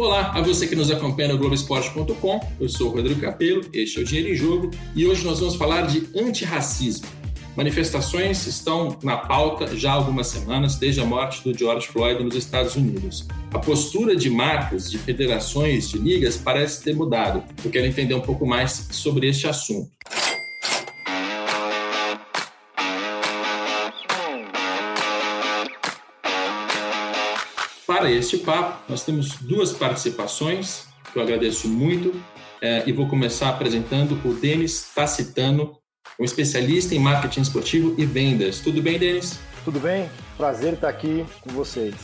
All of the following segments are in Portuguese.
Olá a você que nos acompanha no Globoesporte.com. Eu sou o Rodrigo Capello, este é o Dinheiro em Jogo e hoje nós vamos falar de antirracismo. Manifestações estão na pauta já há algumas semanas, desde a morte do George Floyd nos Estados Unidos. A postura de marcas, de federações, de ligas parece ter mudado. Eu quero entender um pouco mais sobre este assunto. Para este papo, nós temos duas participações que eu agradeço muito é, e vou começar apresentando o Denis Tacitano, um especialista em marketing esportivo e vendas. Tudo bem, Denis? Tudo bem? Prazer estar aqui com vocês.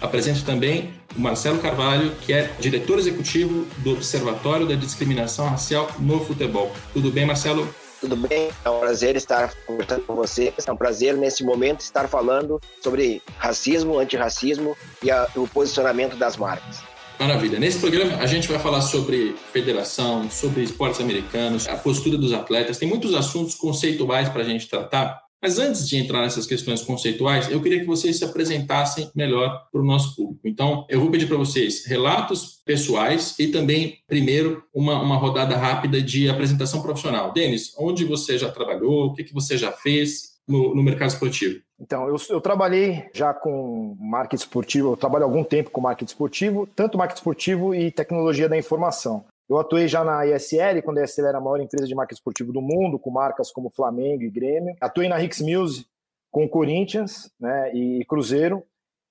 Apresento também o Marcelo Carvalho, que é diretor executivo do Observatório da Discriminação Racial no Futebol. Tudo bem, Marcelo? Tudo bem? É um prazer estar conversando com vocês. É um prazer, nesse momento, estar falando sobre racismo, antirracismo e a, o posicionamento das marcas. Maravilha. Nesse programa a gente vai falar sobre federação, sobre esportes americanos, a postura dos atletas. Tem muitos assuntos conceituais para a gente tratar. Mas antes de entrar nessas questões conceituais, eu queria que vocês se apresentassem melhor para o nosso público. Então, eu vou pedir para vocês relatos pessoais e também, primeiro, uma, uma rodada rápida de apresentação profissional. Denis, onde você já trabalhou? O que, que você já fez no, no mercado esportivo? Então, eu, eu, trabalhei já com marketing esportivo, eu trabalho há algum tempo com marketing esportivo, tanto marketing esportivo e tecnologia da informação. Eu atuei já na ISL, quando a ISL era a maior empresa de marketing esportivo do mundo, com marcas como Flamengo e Grêmio. Atuei na Hicks Music com Corinthians né, e Cruzeiro.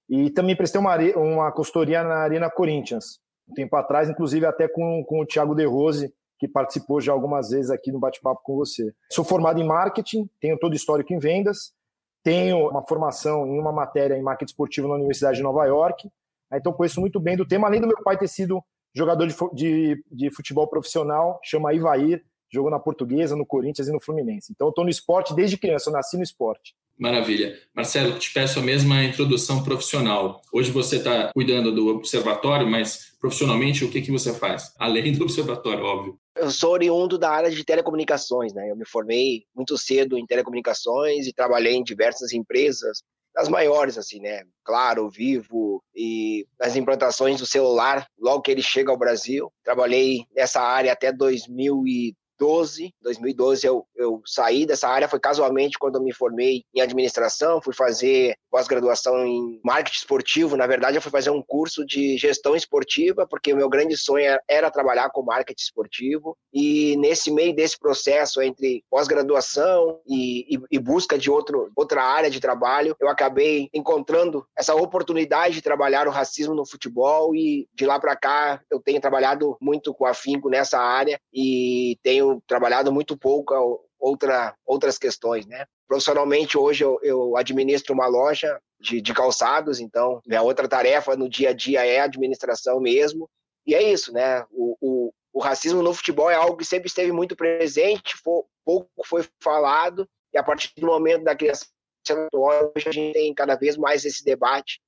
E também prestei uma, uma consultoria na Arena Corinthians, um tempo atrás, inclusive até com, com o Thiago De Rose, que participou já algumas vezes aqui no bate-papo com você. Sou formado em marketing, tenho todo histórico em vendas, tenho uma formação em uma matéria em marketing esportivo na Universidade de Nova York, então conheço muito bem do tema, além do meu pai ter sido jogador de, de, de futebol profissional, chama Ivair, jogou na Portuguesa, no Corinthians e no Fluminense. Então eu estou no esporte desde criança, eu nasci no esporte. Maravilha. Marcelo, te peço a mesma introdução profissional. Hoje você está cuidando do observatório, mas profissionalmente o que, que você faz? Além do observatório, óbvio. Eu sou oriundo da área de telecomunicações, né? Eu me formei muito cedo em telecomunicações e trabalhei em diversas empresas, das maiores, assim, né? Claro, Vivo e nas implantações do celular, logo que ele chega ao Brasil. Trabalhei nessa área até 2000 2012. 2012 eu, eu saí dessa área, foi casualmente quando eu me formei em administração, fui fazer pós-graduação em marketing esportivo. Na verdade, eu fui fazer um curso de gestão esportiva, porque o meu grande sonho era trabalhar com marketing esportivo. E nesse meio desse processo, entre pós-graduação e, e, e, busca de outro, outra área de trabalho, eu acabei encontrando essa oportunidade de trabalhar o racismo no futebol. E de lá para cá, eu tenho trabalhado muito com afinco nessa área e tenho trabalhado muito pouco outra, outras questões, né? Profissionalmente, hoje eu, eu administro uma loja de, de, calçados, então minha outra tarefa no dia a dia é a administração mesmo. E é isso, né? O, o, o racismo no futebol é algo que sempre esteve muito presente, pouco foi falado, e a partir do momento da criação hoje a gente tem cada vez mais esse debate.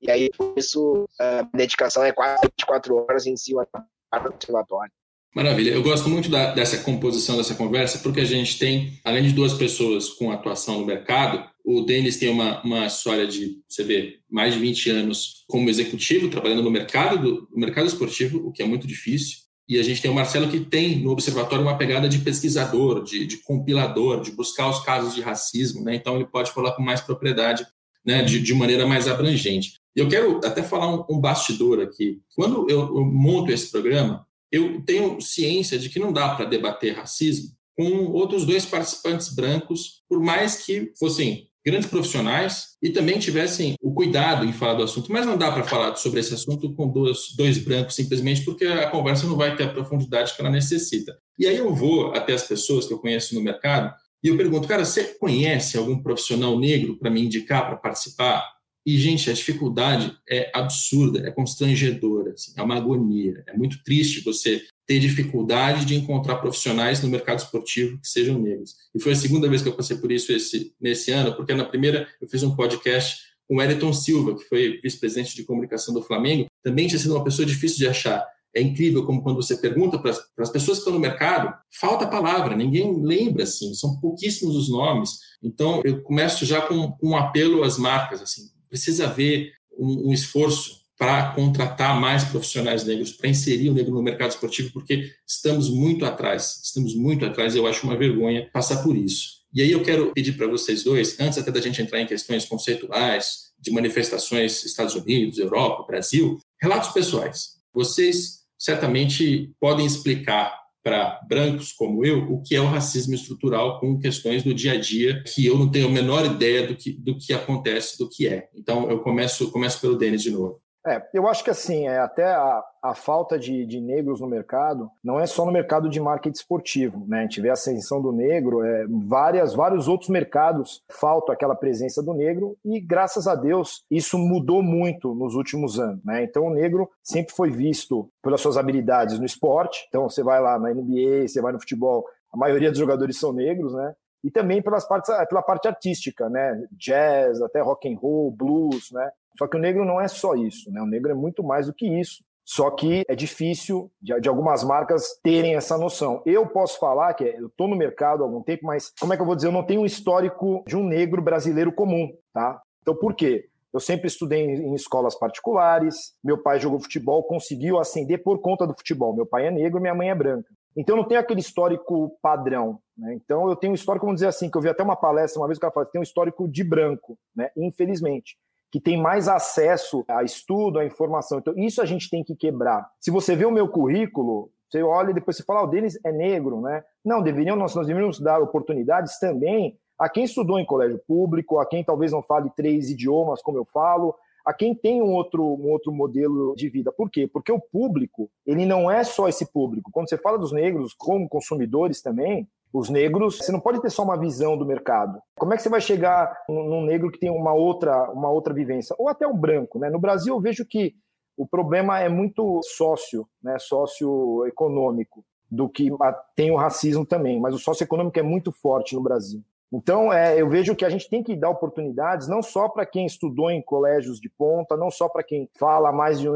E aí, por isso, a dedicação é quase 24 horas em cima do observatório. Maravilha. Eu gosto muito da, dessa composição dessa conversa, porque a gente tem, além de duas pessoas com atuação no mercado, o Denis tem uma, uma história de, você vê, mais de 20 anos como executivo, trabalhando no mercado, do, no mercado esportivo, o que é muito difícil. E a gente tem o Marcelo que tem no observatório uma pegada de pesquisador, de, de compilador, de buscar os casos de racismo, né? Então ele pode falar com mais propriedade, né? De, de maneira mais abrangente. E eu quero até falar um, um bastidor aqui. Quando eu, eu monto esse programa, eu tenho ciência de que não dá para debater racismo com outros dois participantes brancos, por mais que fossem grandes profissionais e também tivessem o cuidado em falar do assunto. Mas não dá para falar sobre esse assunto com dois, dois brancos, simplesmente porque a conversa não vai ter a profundidade que ela necessita. E aí eu vou até as pessoas que eu conheço no mercado e eu pergunto, cara, você conhece algum profissional negro para me indicar para participar? E, gente, a dificuldade é absurda, é constrangedora, assim, é uma agonia. É muito triste você ter dificuldade de encontrar profissionais no mercado esportivo que sejam negros. E foi a segunda vez que eu passei por isso esse, nesse ano, porque na primeira eu fiz um podcast com o Eriton Silva, que foi vice-presidente de comunicação do Flamengo, também tinha sido uma pessoa difícil de achar. É incrível como quando você pergunta para as pessoas que estão no mercado, falta palavra, ninguém lembra, assim, são pouquíssimos os nomes. Então, eu começo já com, com um apelo às marcas, assim, precisa haver um, um esforço para contratar mais profissionais negros, para inserir o negro no mercado esportivo, porque estamos muito atrás, estamos muito atrás, e eu acho uma vergonha passar por isso. E aí eu quero pedir para vocês dois, antes até da gente entrar em questões conceituais, de manifestações Estados Unidos, Europa, Brasil, relatos pessoais. Vocês certamente podem explicar para brancos como eu o que é o racismo estrutural com questões do dia a dia que eu não tenho a menor ideia do que, do que acontece, do que é. Então eu começo, começo pelo Denis de novo. É, eu acho que assim, é, até a, a falta de, de, negros no mercado não é só no mercado de marketing esportivo, né? A gente vê a ascensão do negro, é, várias, vários outros mercados falta aquela presença do negro e graças a Deus isso mudou muito nos últimos anos, né? Então o negro sempre foi visto pelas suas habilidades no esporte. Então você vai lá na NBA, você vai no futebol, a maioria dos jogadores são negros, né? e também pelas partes, pela parte artística, né? Jazz, até rock and roll, blues, né? Só que o negro não é só isso, né? O negro é muito mais do que isso. Só que é difícil de, de algumas marcas terem essa noção. Eu posso falar que eu estou no mercado há algum tempo, mas como é que eu vou dizer? Eu não tenho um histórico de um negro brasileiro comum, tá? Então por quê? Eu sempre estudei em escolas particulares, meu pai jogou futebol, conseguiu ascender por conta do futebol. Meu pai é negro minha mãe é branca. Então não tem aquele histórico padrão. Né? Então eu tenho um histórico, vamos dizer assim, que eu vi até uma palestra uma vez que ela falou, tem um histórico de branco, né? infelizmente, que tem mais acesso a estudo, a informação. Então isso a gente tem que quebrar. Se você vê o meu currículo, você olha e depois você fala, ah, o Denis é negro, né? Não, deveriam, nós, nós deveríamos dar oportunidades também a quem estudou em colégio público, a quem talvez não fale três idiomas como eu falo, a quem tem um outro, um outro modelo de vida. Por quê? Porque o público, ele não é só esse público. Quando você fala dos negros como consumidores também, os negros, você não pode ter só uma visão do mercado. Como é que você vai chegar num negro que tem uma outra, uma outra vivência? Ou até um branco, né? No Brasil eu vejo que o problema é muito sócio, né? socioeconômico, do que tem o racismo também, mas o socioeconômico é muito forte no Brasil. Então, é, eu vejo que a gente tem que dar oportunidades não só para quem estudou em colégios de ponta, não só para quem fala mais de.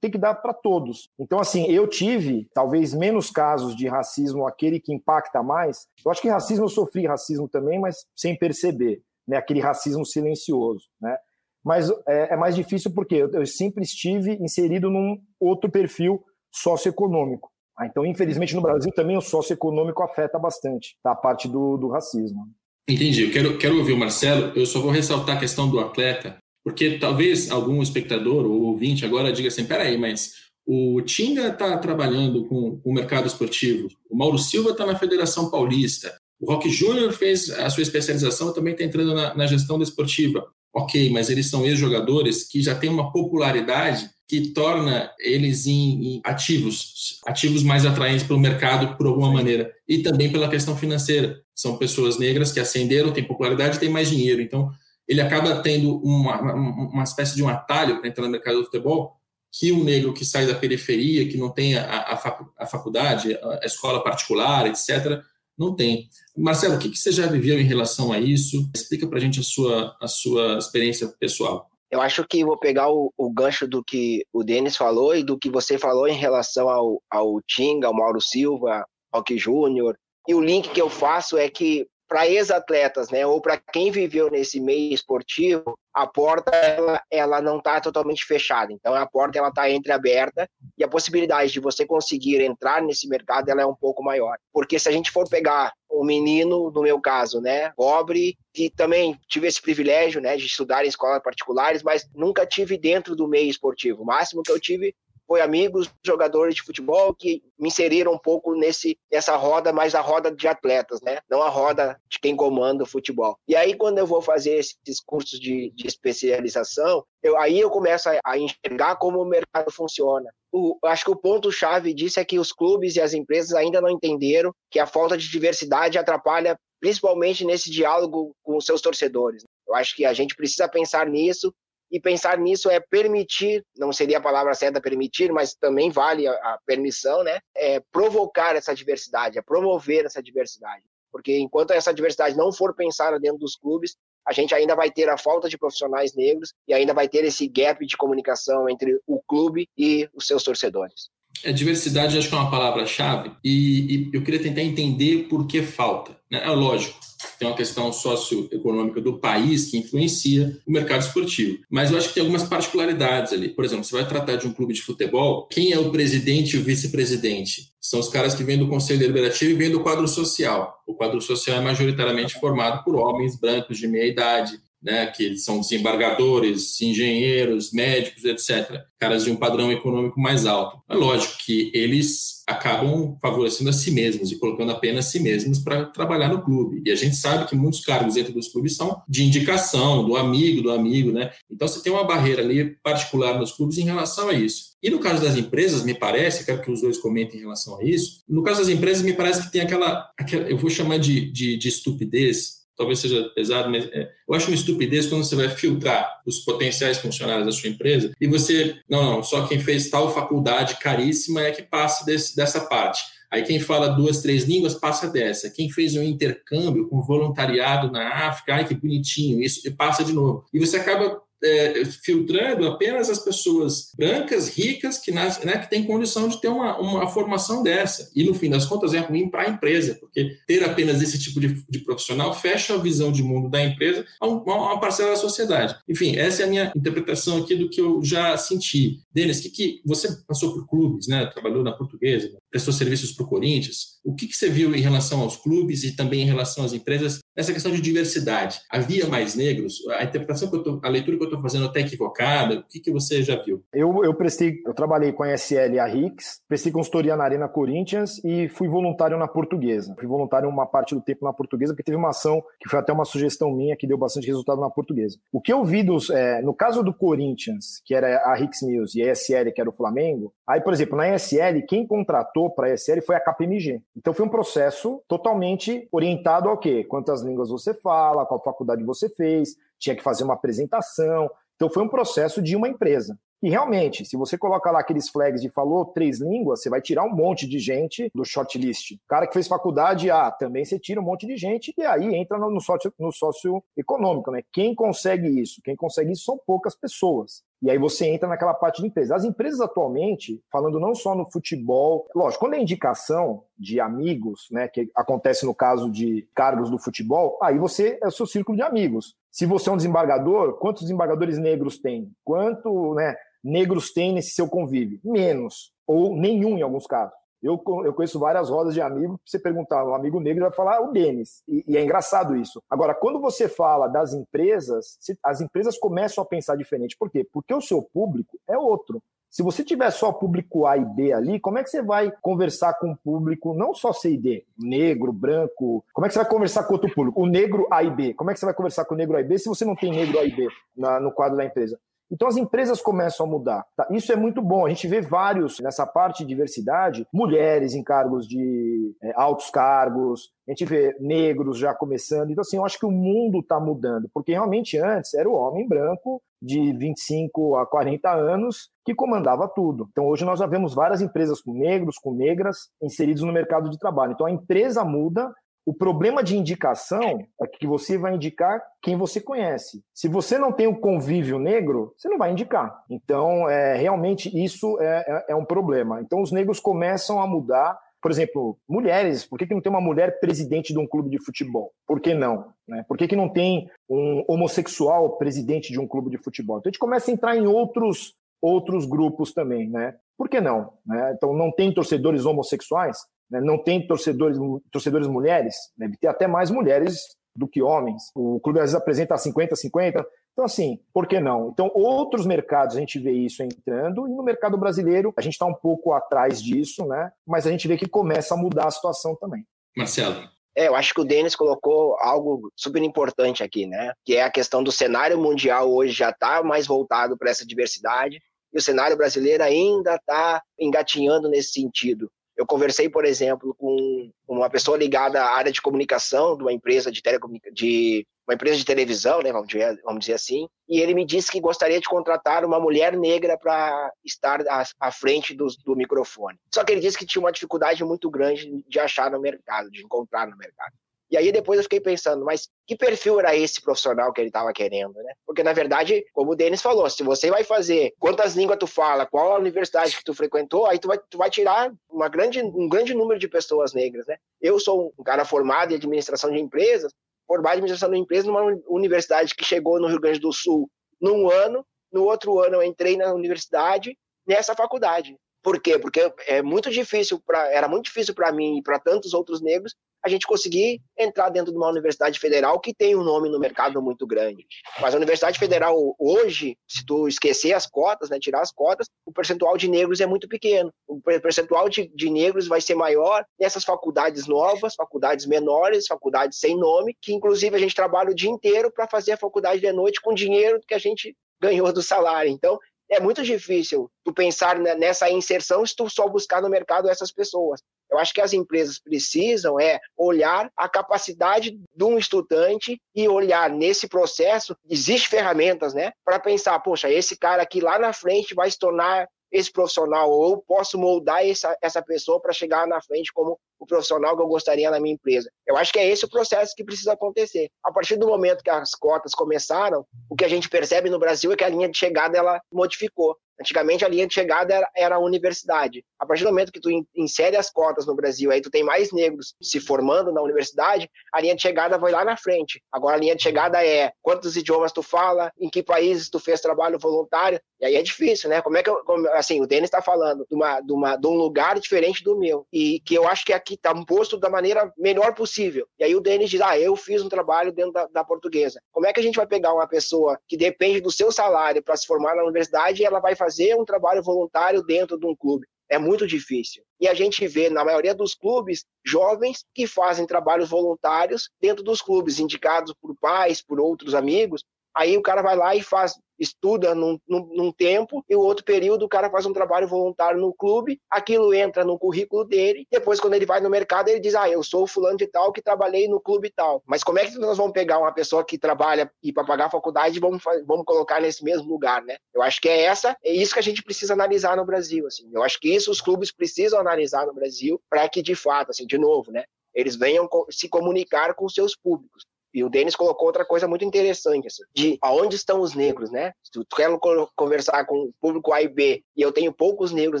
Tem que dar para todos. Então, assim, eu tive talvez menos casos de racismo, aquele que impacta mais. Eu acho que racismo, eu sofri racismo também, mas sem perceber, né? Aquele racismo silencioso, né? Mas é, é mais difícil porque eu, eu sempre estive inserido num outro perfil socioeconômico. Ah, então, infelizmente, no Brasil também o socioeconômico afeta bastante tá? a parte do, do racismo. Entendi. Eu quero, quero ouvir o Marcelo. Eu só vou ressaltar a questão do atleta, porque talvez algum espectador ou ouvinte agora diga assim: peraí, mas o Tinga está trabalhando com, o mercado esportivo, o Mauro Silva está na Federação Paulista, o Rock Júnior fez a sua especialização também está entrando na, na gestão desportiva. Ok, mas eles são ex-jogadores que já têm uma popularidade que torna eles em, em ativos, ativos mais atraentes para o mercado por alguma maneira, e também pela questão financeira. São pessoas negras que ascenderam, têm popularidade, têm mais dinheiro. Então, ele acaba tendo uma, uma, espécie de um atalho para entrar no mercado do futebol que um negro que sai da periferia, que não tem a, a faculdade, a escola particular, etc., não tem. Marcelo, o que, que você já viveu em relação a isso? Explica para a gente a sua, a sua experiência pessoal. Eu acho que vou pegar o, o, gancho do que o Denis falou e do que você falou em relação ao, ao Tinga, ao Mauro Silva, ao Que Júnior. E o link que eu faço é que para ex-atletas, né, ou para quem viveu nesse meio esportivo, a porta ela, ela não está totalmente fechada. Então a porta ela está entreaberta e a possibilidade de você conseguir entrar nesse mercado ela é um pouco maior. Porque se a gente for pegar o menino, no meu caso, né, pobre, que também tive esse privilégio, né, de estudar em escolas particulares, mas nunca tive dentro do meio esportivo. O máximo que eu tive foi amigos jogadores de futebol que me inseriram um pouco nesse nessa roda, mas a roda de atletas, né? Não a roda de quem comanda o futebol. E aí quando eu vou fazer esses cursos de, de especialização, eu, aí eu começo a, a enxergar como o mercado funciona. O, acho que o ponto chave disso é que os clubes e as empresas ainda não entenderam que a falta de diversidade atrapalha principalmente nesse diálogo com os seus torcedores. Eu acho que a gente precisa pensar nisso e pensar nisso é permitir, não seria a palavra certa permitir, mas também vale a, a permissão, né? É provocar essa diversidade, é promover essa diversidade. Porque enquanto essa diversidade não for pensada dentro dos clubes, a gente ainda vai ter a falta de profissionais negros e ainda vai ter esse gap de comunicação entre o clube e os seus torcedores. A diversidade acho que é uma palavra-chave e, e, eu queria tentar entender por que falta. Né? É lógico, tem uma questão socioeconômica do país que influencia o mercado esportivo. Mas eu acho que tem algumas particularidades ali. Por exemplo, você vai tratar de um clube de futebol, quem é o presidente e o vice-presidente? São os caras que vêm do conselho deliberativo e vêm do quadro social. O quadro social é majoritariamente formado por homens brancos de meia idade, né, que são desembargadores, engenheiros, médicos, etc. Caras de um padrão econômico mais alto. É lógico que eles acabam favorecendo a si mesmos e colocando apenas si mesmos para trabalhar no clube. E a gente sabe que muitos cargos dentro dos clubes são de indicação, do amigo, do amigo, né? Então você tem uma barreira ali particular nos clubes em relação a isso. E no caso das empresas, me parece, quero que os dois comentem em relação a isso, no caso das empresas, me parece que tem aquela, aquela eu vou chamar de, de, de estupidez, talvez seja pesado, mas é, eu acho uma estupidez quando você vai filtrar os potenciais funcionários da sua empresa e você, não, não, só quem fez tal faculdade caríssima é que passa desse, dessa parte. Aí quem fala duas, três línguas passa dessa. Quem fez um intercâmbio com voluntariado na África, ai que bonitinho, isso e passa de novo. E você acaba é, filtrando apenas as pessoas brancas, ricas, que, nas, né, que têm condição de ter uma, uma formação dessa. E, no fim das contas, é ruim para a empresa, porque ter apenas esse tipo de, de, profissional fecha a visão de mundo da empresa a, um, a uma parcela da sociedade. Enfim, essa é a minha interpretação aqui do que eu já senti. Denis, que, que você passou por clubes, né, trabalhou na portuguesa, prestou serviços para o Corinthians. O que, que você viu em relação aos clubes e também em relação às empresas nessa questão de diversidade? Havia mais negros? A interpretação que eu tô, a leitura que eu estou fazendo até equivocada? O que, que você já viu? Eu, eu prestei, eu trabalhei com a SL e a RICS, prestei consultoria na Arena Corinthians e fui voluntário na Portuguesa. Fui voluntário uma parte do tempo na Portuguesa, porque teve uma ação que foi até uma sugestão minha que deu bastante resultado na Portuguesa. O que eu vi dos, é, no caso do Corinthians, que era a RICS News, e a SL, que era o Flamengo, aí, por exemplo, na SL, quem contratou para a SL foi a KPMG. Então foi um processo totalmente orientado ao quê? Quantas línguas você fala, qual faculdade você fez, tinha que fazer uma apresentação. Então foi um processo de uma empresa. E realmente, se você coloca lá aqueles flags de falou três línguas, você vai tirar um monte de gente do shortlist. O cara que fez faculdade A, também você tira um monte de gente e aí entra no sócio, no sócio econômico, né? Quem consegue isso? Quem consegue isso são poucas pessoas. E aí você entra naquela parte de empresa. As empresas atualmente, falando não só no futebol, lógico, quando é indicação de amigos, né, que acontece no caso de cargos do futebol, aí você é o seu círculo de amigos. Se você é um desembargador, quantos desembargadores negros tem? Quanto, né, negros tem nesse seu convívio? Menos, ou nenhum em alguns casos. Eu, eu conheço várias rodas de amigos, você perguntar, um amigo negro vai falar o Denis, e, e, é engraçado isso. Agora, quando você fala das empresas, as empresas começam a pensar diferente. Por quê? Porque o seu público é outro. Se você tiver só público A e B ali, como é que você vai conversar com o público, não só C e D, negro, branco? Como é que você vai conversar com outro público? O negro A e B. Como é que você vai conversar com o negro A e B se você não tem negro A e B na, no quadro da empresa? Então as empresas começam a mudar. Tá? Isso é muito bom. A gente vê vários nessa parte de diversidade, mulheres em cargos de é, altos cargos, a gente vê negros já começando. Então, assim, eu acho que o mundo está mudando, porque realmente antes era o homem branco de 25 a 40 anos que comandava tudo. Então, hoje nós já vemos várias empresas com negros, com negras inseridos no mercado de trabalho. Então, a empresa muda, o problema de indicação é que você vai indicar quem você conhece. Se você não tem o convívio negro, você não vai indicar. Então, é, realmente, isso é, é, é um problema. Então, os negros começam a mudar por exemplo, mulheres, por que, que não tem uma mulher presidente de um clube de futebol? Por que não? Né? Por que, que não tem um homossexual presidente de um clube de futebol? Então a gente começa a entrar em outros, outros grupos também, né? Por que não? Né? Então não tem torcedores homossexuais? né? não tem torcedores, torcedores mulheres, deve ter até mais mulheres do que homens. O clube às vezes apresenta 50-50. Então, assim, por que não? Então, outros mercados a gente vê isso entrando, e no mercado brasileiro a gente está um pouco atrás disso, né? Mas a gente vê que começa a mudar a situação também. Marcelo. É, eu acho que o Denis colocou algo super importante aqui, né? Que é a questão do cenário mundial hoje já está mais voltado para essa diversidade e o cenário brasileiro ainda está engatinhando nesse sentido. Eu conversei, por exemplo, com uma pessoa ligada à área de comunicação de uma empresa de telecomunicação, de uma empresa de televisão, né, vamos, dizer, vamos dizer assim, e ele me disse que gostaria de contratar uma mulher negra para estar à, à frente do, do, microfone. Só que ele disse que tinha uma dificuldade muito grande de achar no mercado, de encontrar no mercado. E aí depois eu fiquei pensando, mas que perfil era esse profissional que ele estava querendo, né? Porque na verdade, como o Denis falou, se você vai fazer quantas línguas tu fala, qual a universidade que tu frequentou, aí tu vai, tu vai tirar uma grande, um grande número de pessoas negras, né? Eu sou um cara formado em administração de empresas, formado em administração de empresa numa universidade que chegou no Rio Grande do Sul num ano, no outro ano eu entrei na universidade nessa faculdade. Por quê? Porque é muito difícil para era muito difícil para mim e para tantos outros negros a gente conseguir entrar dentro de uma universidade federal que tem um nome no mercado muito grande. Mas a Universidade Federal hoje, se tu esquecer as cotas, né, tirar as cotas, o percentual de negros é muito pequeno. O percentual de, de negros vai ser maior nessas faculdades novas, faculdades menores, faculdades sem nome, que inclusive a gente trabalha o dia inteiro para fazer a faculdade de noite com dinheiro que a gente ganhou do salário. Então, é muito difícil tu pensar nessa inserção se tu só buscar no mercado essas pessoas. Eu acho que as empresas precisam é olhar a capacidade de um estudante e olhar nesse processo, existe ferramentas, né, para pensar, poxa, esse cara aqui lá na frente vai se tornar esse profissional, ou eu posso moldar essa, essa pessoa para chegar na frente como o profissional que eu gostaria na minha empresa. Eu acho que é esse o processo que precisa acontecer. A partir do momento que as cotas começaram, o que a gente percebe no Brasil é que a linha de chegada ela modificou. Antigamente a linha de chegada era, era, a universidade. A partir do momento que tu insere as cotas no Brasil, aí tu tem mais negros se formando na universidade, a linha de chegada vai lá na frente. Agora a linha de chegada é quantos idiomas tu fala, em que países tu fez trabalho voluntário, e aí é difícil, né? Como é que eu, como, assim, o Denis está falando de, uma, de, uma, de um lugar diferente do meu, e que eu acho que aqui está posto da maneira melhor possível. E aí o Denis diz, ah, eu fiz um trabalho dentro da, da portuguesa. Como é que a gente vai pegar uma pessoa que depende do seu salário para se formar na universidade e ela vai fazer fazer um trabalho voluntário dentro de um clube. É muito difícil. E a gente vê, na maioria dos clubes, jovens que fazem trabalhos voluntários dentro dos clubes, indicados por pais, por outros amigos. Aí o cara vai lá e faz estuda num, num, num, tempo e o outro período o cara faz um trabalho voluntário no clube, aquilo entra no currículo dele, depois quando ele vai no mercado ele diz, ah, eu sou fulano de tal que trabalhei no clube tal. Mas como é que nós vamos pegar uma pessoa que trabalha e para pagar a faculdade vamos, vamos colocar nesse mesmo lugar, né? Eu acho que é essa, é isso que a gente precisa analisar no Brasil, assim. Eu acho que isso os clubes precisam analisar no Brasil para que de fato, assim, de novo, né? Eles venham se comunicar com seus públicos. E o Denis colocou outra coisa muito interessante, assim, de aonde estão os negros, né? Se tu quer conversar com o público A e B e eu tenho poucos negros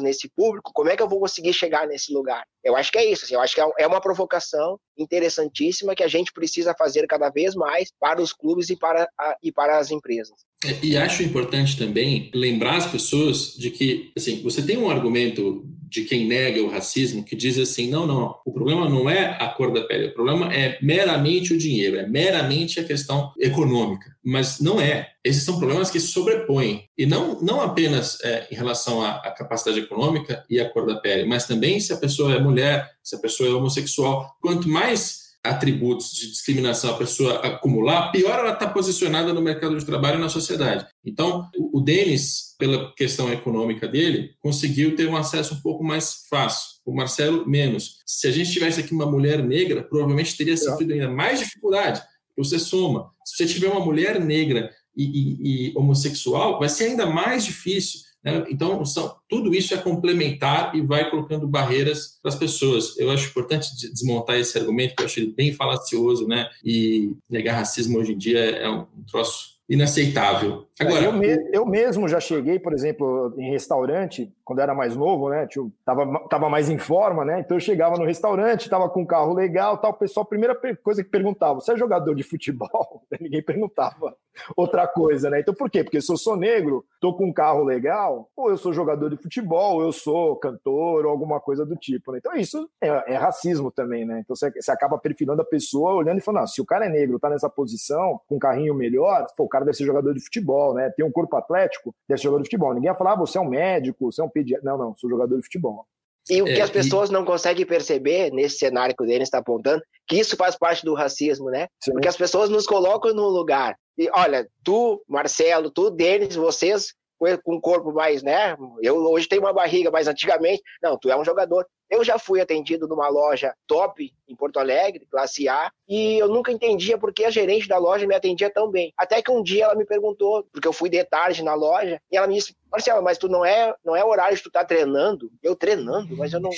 nesse público, como é que eu vou conseguir chegar nesse lugar? Eu acho que é isso, assim, eu acho que é, é uma provocação interessantíssima que a gente precisa fazer cada vez mais para os clubes e para, a, e para as empresas. É, e acho importante também lembrar as pessoas de que, assim, você tem um argumento de quem nega o racismo que diz assim: não, não, o problema não é a cor da pele, o problema é meramente o dinheiro, é meramente a questão econômica. Mas não é. Esses são problemas que sobrepõem. E não, não apenas é, em relação à, à capacidade econômica e à cor da pele, mas também se a pessoa é mulher, se a pessoa é homossexual. Quanto mais atributos de discriminação a pessoa acumular, pior ela está posicionada no mercado de trabalho e na sociedade. Então, o Denis, pela questão econômica dele, conseguiu ter um acesso um pouco mais fácil. O Marcelo, menos. Se a gente tivesse aqui uma mulher negra, provavelmente teria sofrido ainda mais dificuldade. Você soma. Se você tiver uma mulher negra e, e, e homossexual, vai ser ainda mais difícil né? Então, são, tudo isso é complementar e vai colocando barreiras para as pessoas. Eu acho importante desmontar esse argumento, que eu acho bem falacioso, né? E negar racismo hoje em dia é um troço inaceitável. Agora, eu, me, eu, mesmo já cheguei, por exemplo, em restaurante, quando era mais novo, né? Tio, tava, tava mais em forma, né? Então eu chegava no restaurante, tava com um carro legal, tal. O pessoal, a primeira coisa que perguntava: você é jogador de futebol? Ninguém perguntava outra coisa, né? Então por quê? Porque se eu sou negro, tô com um carro legal, ou eu sou jogador de futebol, ou eu sou cantor, ou alguma coisa do tipo, né? Então isso é, é racismo também, né? Então você, você acaba perfilando a pessoa olhando e falando: se o cara é negro, tá nessa posição, com um carrinho melhor, pô, o cara deve ser jogador de futebol, né? Tem um corpo atlético, deve ser jogador de futebol. Ninguém vai falar, ah, você é um médico, você é um pediatra. Não, não, sou jogador de futebol. E o que é, as pessoas e... não conseguem perceber nesse cenário que o Denis está apontando, que isso faz parte do racismo, né? Sim. Porque as pessoas nos colocam num lugar. E olha, tu, Marcelo, tu, Denis, vocês com um corpo mais, né? Eu hoje tenho uma barriga, mas antigamente, não, tu é um jogador. Eu já fui atendido numa loja top em Porto Alegre, classe A, e eu nunca entendia por que a gerente da loja me atendia tão bem. Até que um dia ela me perguntou, porque eu fui de tarde na loja, e ela me disse: Marcelo, mas tu não é, não é horário de tu tá treinando? Eu treinando, mas eu não.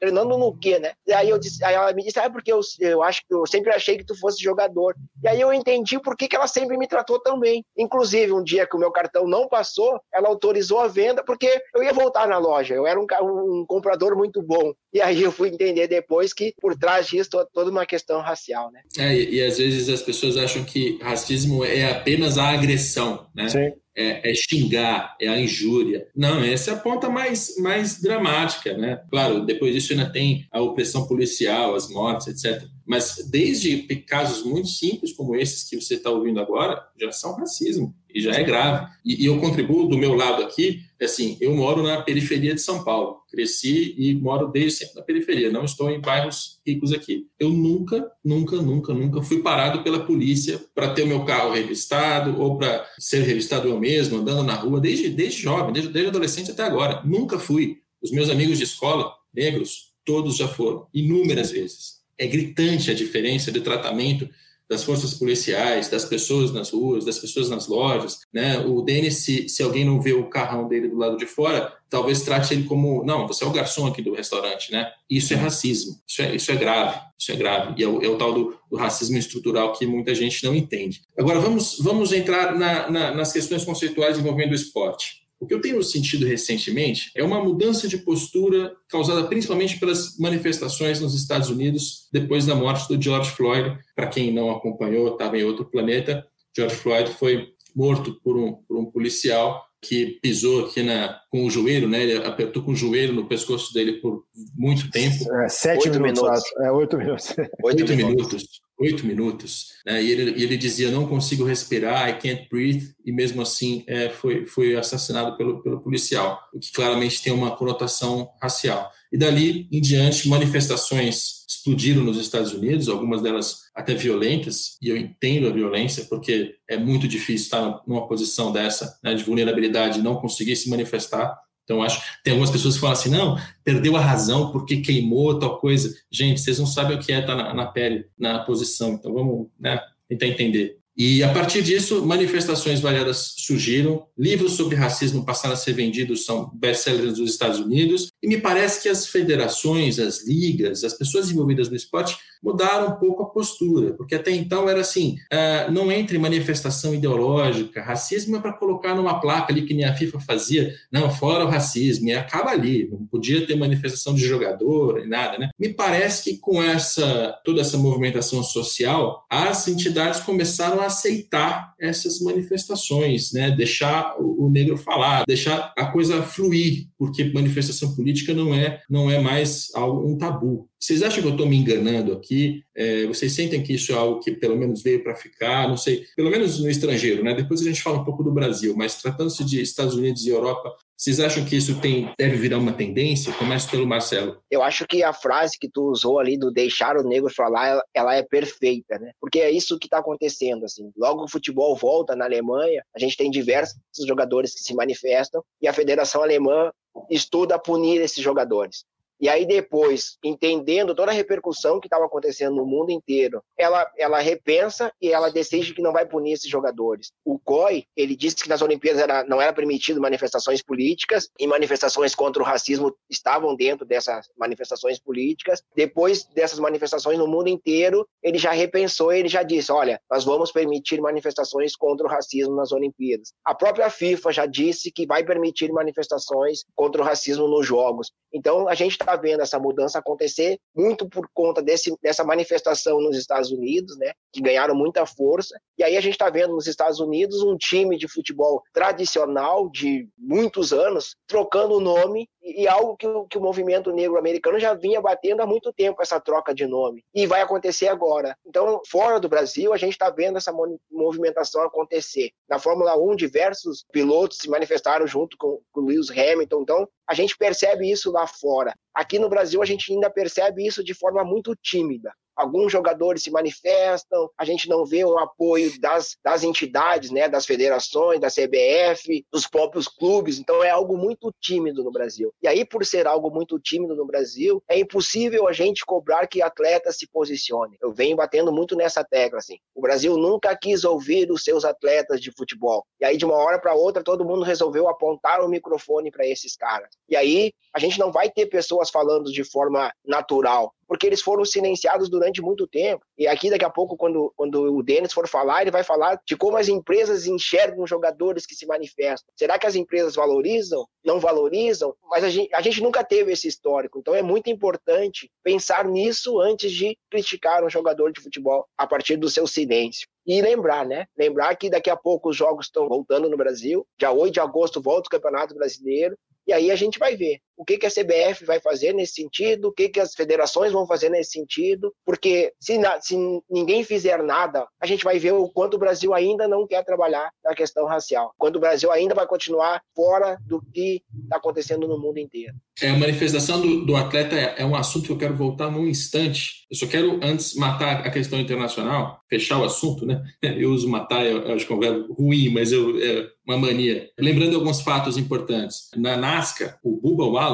treinando no quê, né? E aí eu disse, aí ela me disse, ah, porque eu, eu acho que eu sempre achei que tu fosse jogador. E aí eu entendi por que, que ela sempre me tratou tão bem. Inclusive, um dia que o meu cartão não passou, ela autorizou a venda, porque eu ia voltar na loja. Eu era um, um comprador muito bom. E aí eu fui entender depois que por trás disso toda uma questão racial, né? É, e, e às vezes as pessoas acham que racismo é apenas a agressão, né? Sim é, é, xingar, é a injúria. Não, essa é a ponta mais, mais dramática, né? Claro, depois disso ainda tem a opressão policial, as mortes, etc. Mas desde casos muito simples como esses que você está ouvindo agora, já são racismo e já é grave. E, e, eu contribuo do meu lado aqui, assim, eu moro na periferia de São Paulo, cresci e moro desde sempre na periferia, não estou em bairros ricos aqui. Eu nunca, nunca, nunca, nunca fui parado pela polícia para ter o meu carro revistado ou para ser revistado eu mesmo, andando na rua, desde, desde jovem, desde, desde adolescente até agora. Nunca fui. Os meus amigos de escola, negros, todos já foram, inúmeras vezes. É gritante a diferença de tratamento das forças policiais, das pessoas nas ruas, das pessoas nas lojas, né? O Denis, se, se alguém não vê o carrão dele do lado de fora, talvez trate ele como, não, você é o garçom aqui do restaurante, né? Isso é racismo, isso é, isso é grave, isso é grave. E é o, é o tal do, do, racismo estrutural que muita gente não entende. Agora, vamos, vamos entrar na, na, nas questões conceituais envolvendo o esporte. O que eu tenho sentido recentemente é uma mudança de postura causada principalmente pelas manifestações nos Estados Unidos depois da morte do George Floyd. Para quem não acompanhou, estava em outro planeta. George Floyd foi morto por um, por um policial que pisou aqui na, com o joelho, né? Ele apertou com o joelho no pescoço dele por muito tempo. É, sete oito minutos. minutos. É, oito minutos. Oito, oito minutos. minutos oito minutos, né? e ele, ele, dizia, não consigo respirar, I can't breathe, e mesmo assim é, foi, foi assassinado pelo, pelo policial, o que claramente tem uma conotação racial. E dali em diante, manifestações explodiram nos Estados Unidos, algumas delas até violentas, e eu entendo a violência, porque é muito difícil estar numa posição dessa, né, de vulnerabilidade, não conseguir se manifestar, então, acho tem algumas pessoas que falam assim: não, perdeu a razão porque queimou tal coisa. Gente, vocês não sabem o que é estar na, na pele, na posição. Então, vamos né, tentar entender. E a partir disso, manifestações variadas surgiram, livros sobre racismo passaram a ser vendidos, são best-sellers dos Estados Unidos, e me parece que as federações, as ligas, as pessoas envolvidas no esporte mudaram um pouco a postura, porque até então era assim: uh, não entre manifestação ideológica, racismo é para colocar numa placa ali que nem a FIFA fazia, não, fora o racismo, e acaba ali, não podia ter manifestação de jogador e nada, né? Me parece que com essa toda essa movimentação social, as entidades começaram a aceitar essas manifestações, né? Deixar o negro falar, deixar a coisa fluir, porque manifestação política não é não é mais algo, um tabu. Vocês acham que eu estou me enganando aqui? É, vocês sentem que isso é algo que pelo menos veio para ficar? Não sei, pelo menos no estrangeiro, né? Depois a gente fala um pouco do Brasil, mas tratando-se de Estados Unidos e Europa, vocês acham que isso tem, deve virar uma tendência? Começo pelo Marcelo. Eu acho que a frase que tu usou ali do deixar o negro falar, ela, ela é perfeita, né? Porque é isso que está acontecendo, assim. Logo o futebol volta na Alemanha, a gente tem diversos jogadores que se manifestam e a Federação Alemã estuda punir esses jogadores. E aí depois, entendendo toda a repercussão que estava acontecendo no mundo inteiro, ela, ela repensa e ela decide que não vai punir esses jogadores. O COI, ele disse que nas Olimpíadas era, não era permitido manifestações políticas e manifestações contra o racismo estavam dentro dessas manifestações políticas. Depois dessas manifestações no mundo inteiro, ele já repensou ele já disse, olha, nós vamos permitir manifestações contra o racismo nas Olimpíadas. A própria FIFA já disse que vai permitir manifestações contra o racismo nos Jogos. Então, a gente está está vendo essa mudança acontecer muito por conta desse, dessa manifestação nos Estados Unidos, né, que ganharam muita força. E aí a gente está vendo nos Estados Unidos um time de futebol tradicional de muitos anos trocando o nome e, algo que o, que o movimento negro americano já vinha batendo há muito tempo essa troca de nome e vai acontecer agora. Então, fora do Brasil, a gente está vendo essa movimentação acontecer. Na Fórmula 1, diversos pilotos se manifestaram junto com, com Lewis Hamilton. Então, a gente percebe isso lá fora. Aqui no Brasil, a gente ainda percebe isso de forma muito tímida. Alguns jogadores se manifestam, a gente não vê o apoio das, das entidades, né, das federações, da CBF, dos próprios clubes, então é algo muito tímido no Brasil. E aí, por ser algo muito tímido no Brasil, é impossível a gente cobrar que atletas se posicione. Eu venho batendo muito nessa tecla, assim. O Brasil nunca quis ouvir os seus atletas de futebol. E aí, de uma hora para outra, todo mundo resolveu apontar o microfone para esses caras. E aí, a gente não vai ter pessoas falando de forma natural porque eles foram silenciados durante muito tempo. E aqui, daqui a pouco, quando, quando o Denis for falar, ele vai falar de como as empresas enxergam jogadores que se manifestam. Será que as empresas valorizam? Não valorizam? Mas a gente, a gente nunca teve esse histórico. Então é muito importante pensar nisso antes de criticar um jogador de futebol a partir do seu silêncio. E lembrar, né? Lembrar que daqui a pouco os jogos estão voltando no Brasil. Dia 8 de agosto volta o Campeonato Brasileiro. E aí a gente vai ver o que, que a CBF vai fazer nesse sentido, o que, que as federações vão fazer nesse sentido, porque se, se ninguém fizer nada, a gente vai ver o quanto o Brasil ainda não quer trabalhar na questão racial, quando o Brasil ainda vai continuar fora do que está acontecendo no mundo inteiro. É, a manifestação do, do atleta é, é, um assunto que eu quero voltar num instante. Eu só quero, antes, matar a questão internacional, fechar o assunto, né? Eu uso matar, eu, eu acho que é um verbo ruim, mas eu, é uma mania. Lembrando alguns fatos importantes. Na NASCAR, o Bubba Wallace,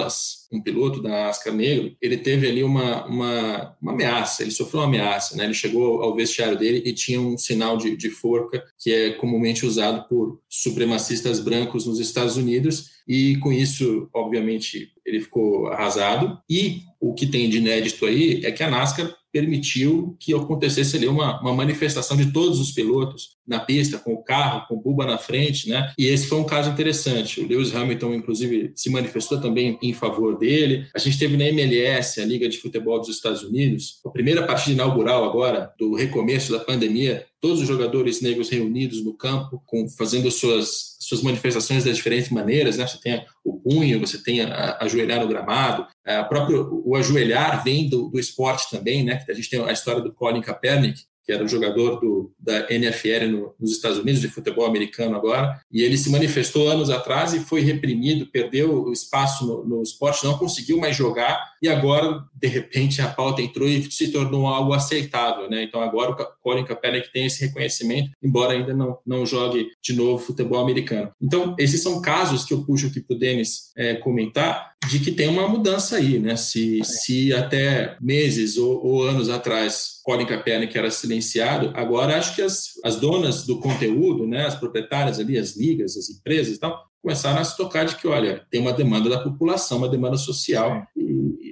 um piloto da NASCAR negro, ele teve ali uma, uma, uma ameaça, ele sofreu uma ameaça, né? Ele chegou ao vestiário dele e tinha um sinal de, de forca que é comumente usado por supremacistas brancos nos Estados Unidos e com isso, obviamente, ele ficou arrasado. E o que tem de inédito aí é que a NASCAR permitiu que acontecesse ali uma, uma manifestação de todos os pilotos na pista, com o carro, com o Buba na frente, né? E esse foi um caso interessante. O Lewis Hamilton, inclusive, se manifestou também em favor dele. A gente teve na MLS, a Liga de Futebol dos Estados Unidos, a primeira partida inaugural agora do recomeço da pandemia, todos os jogadores negros reunidos no campo, com, fazendo suas, suas manifestações das diferentes maneiras, né? Você tem o punho, você tem a, a ajoelhar no gramado, a próprio, o ajoelhar vem do, do esporte também, né? A gente tem a história do Colin Kaepernick, que era o jogador do, da NFL no, nos Estados Unidos, de futebol americano agora, e ele se manifestou anos atrás e foi reprimido, perdeu o espaço no, no esporte, não conseguiu mais jogar, e agora, de repente, a pauta entrou e se tornou algo aceitável. Né? Então, agora o Colin Kaepernick tem esse reconhecimento, embora ainda não, não jogue de novo futebol americano. Então, esses são casos que eu puxo aqui para o Denis é, comentar, de que tem uma mudança aí, né? Se, se até meses ou, ou anos atrás Colin Kaepernick era silenciado, agora acho que as, as donas do conteúdo, né, as proprietárias ali, as ligas, as empresas e tal, começaram a se tocar de que, olha, tem uma demanda da população, uma demanda social, e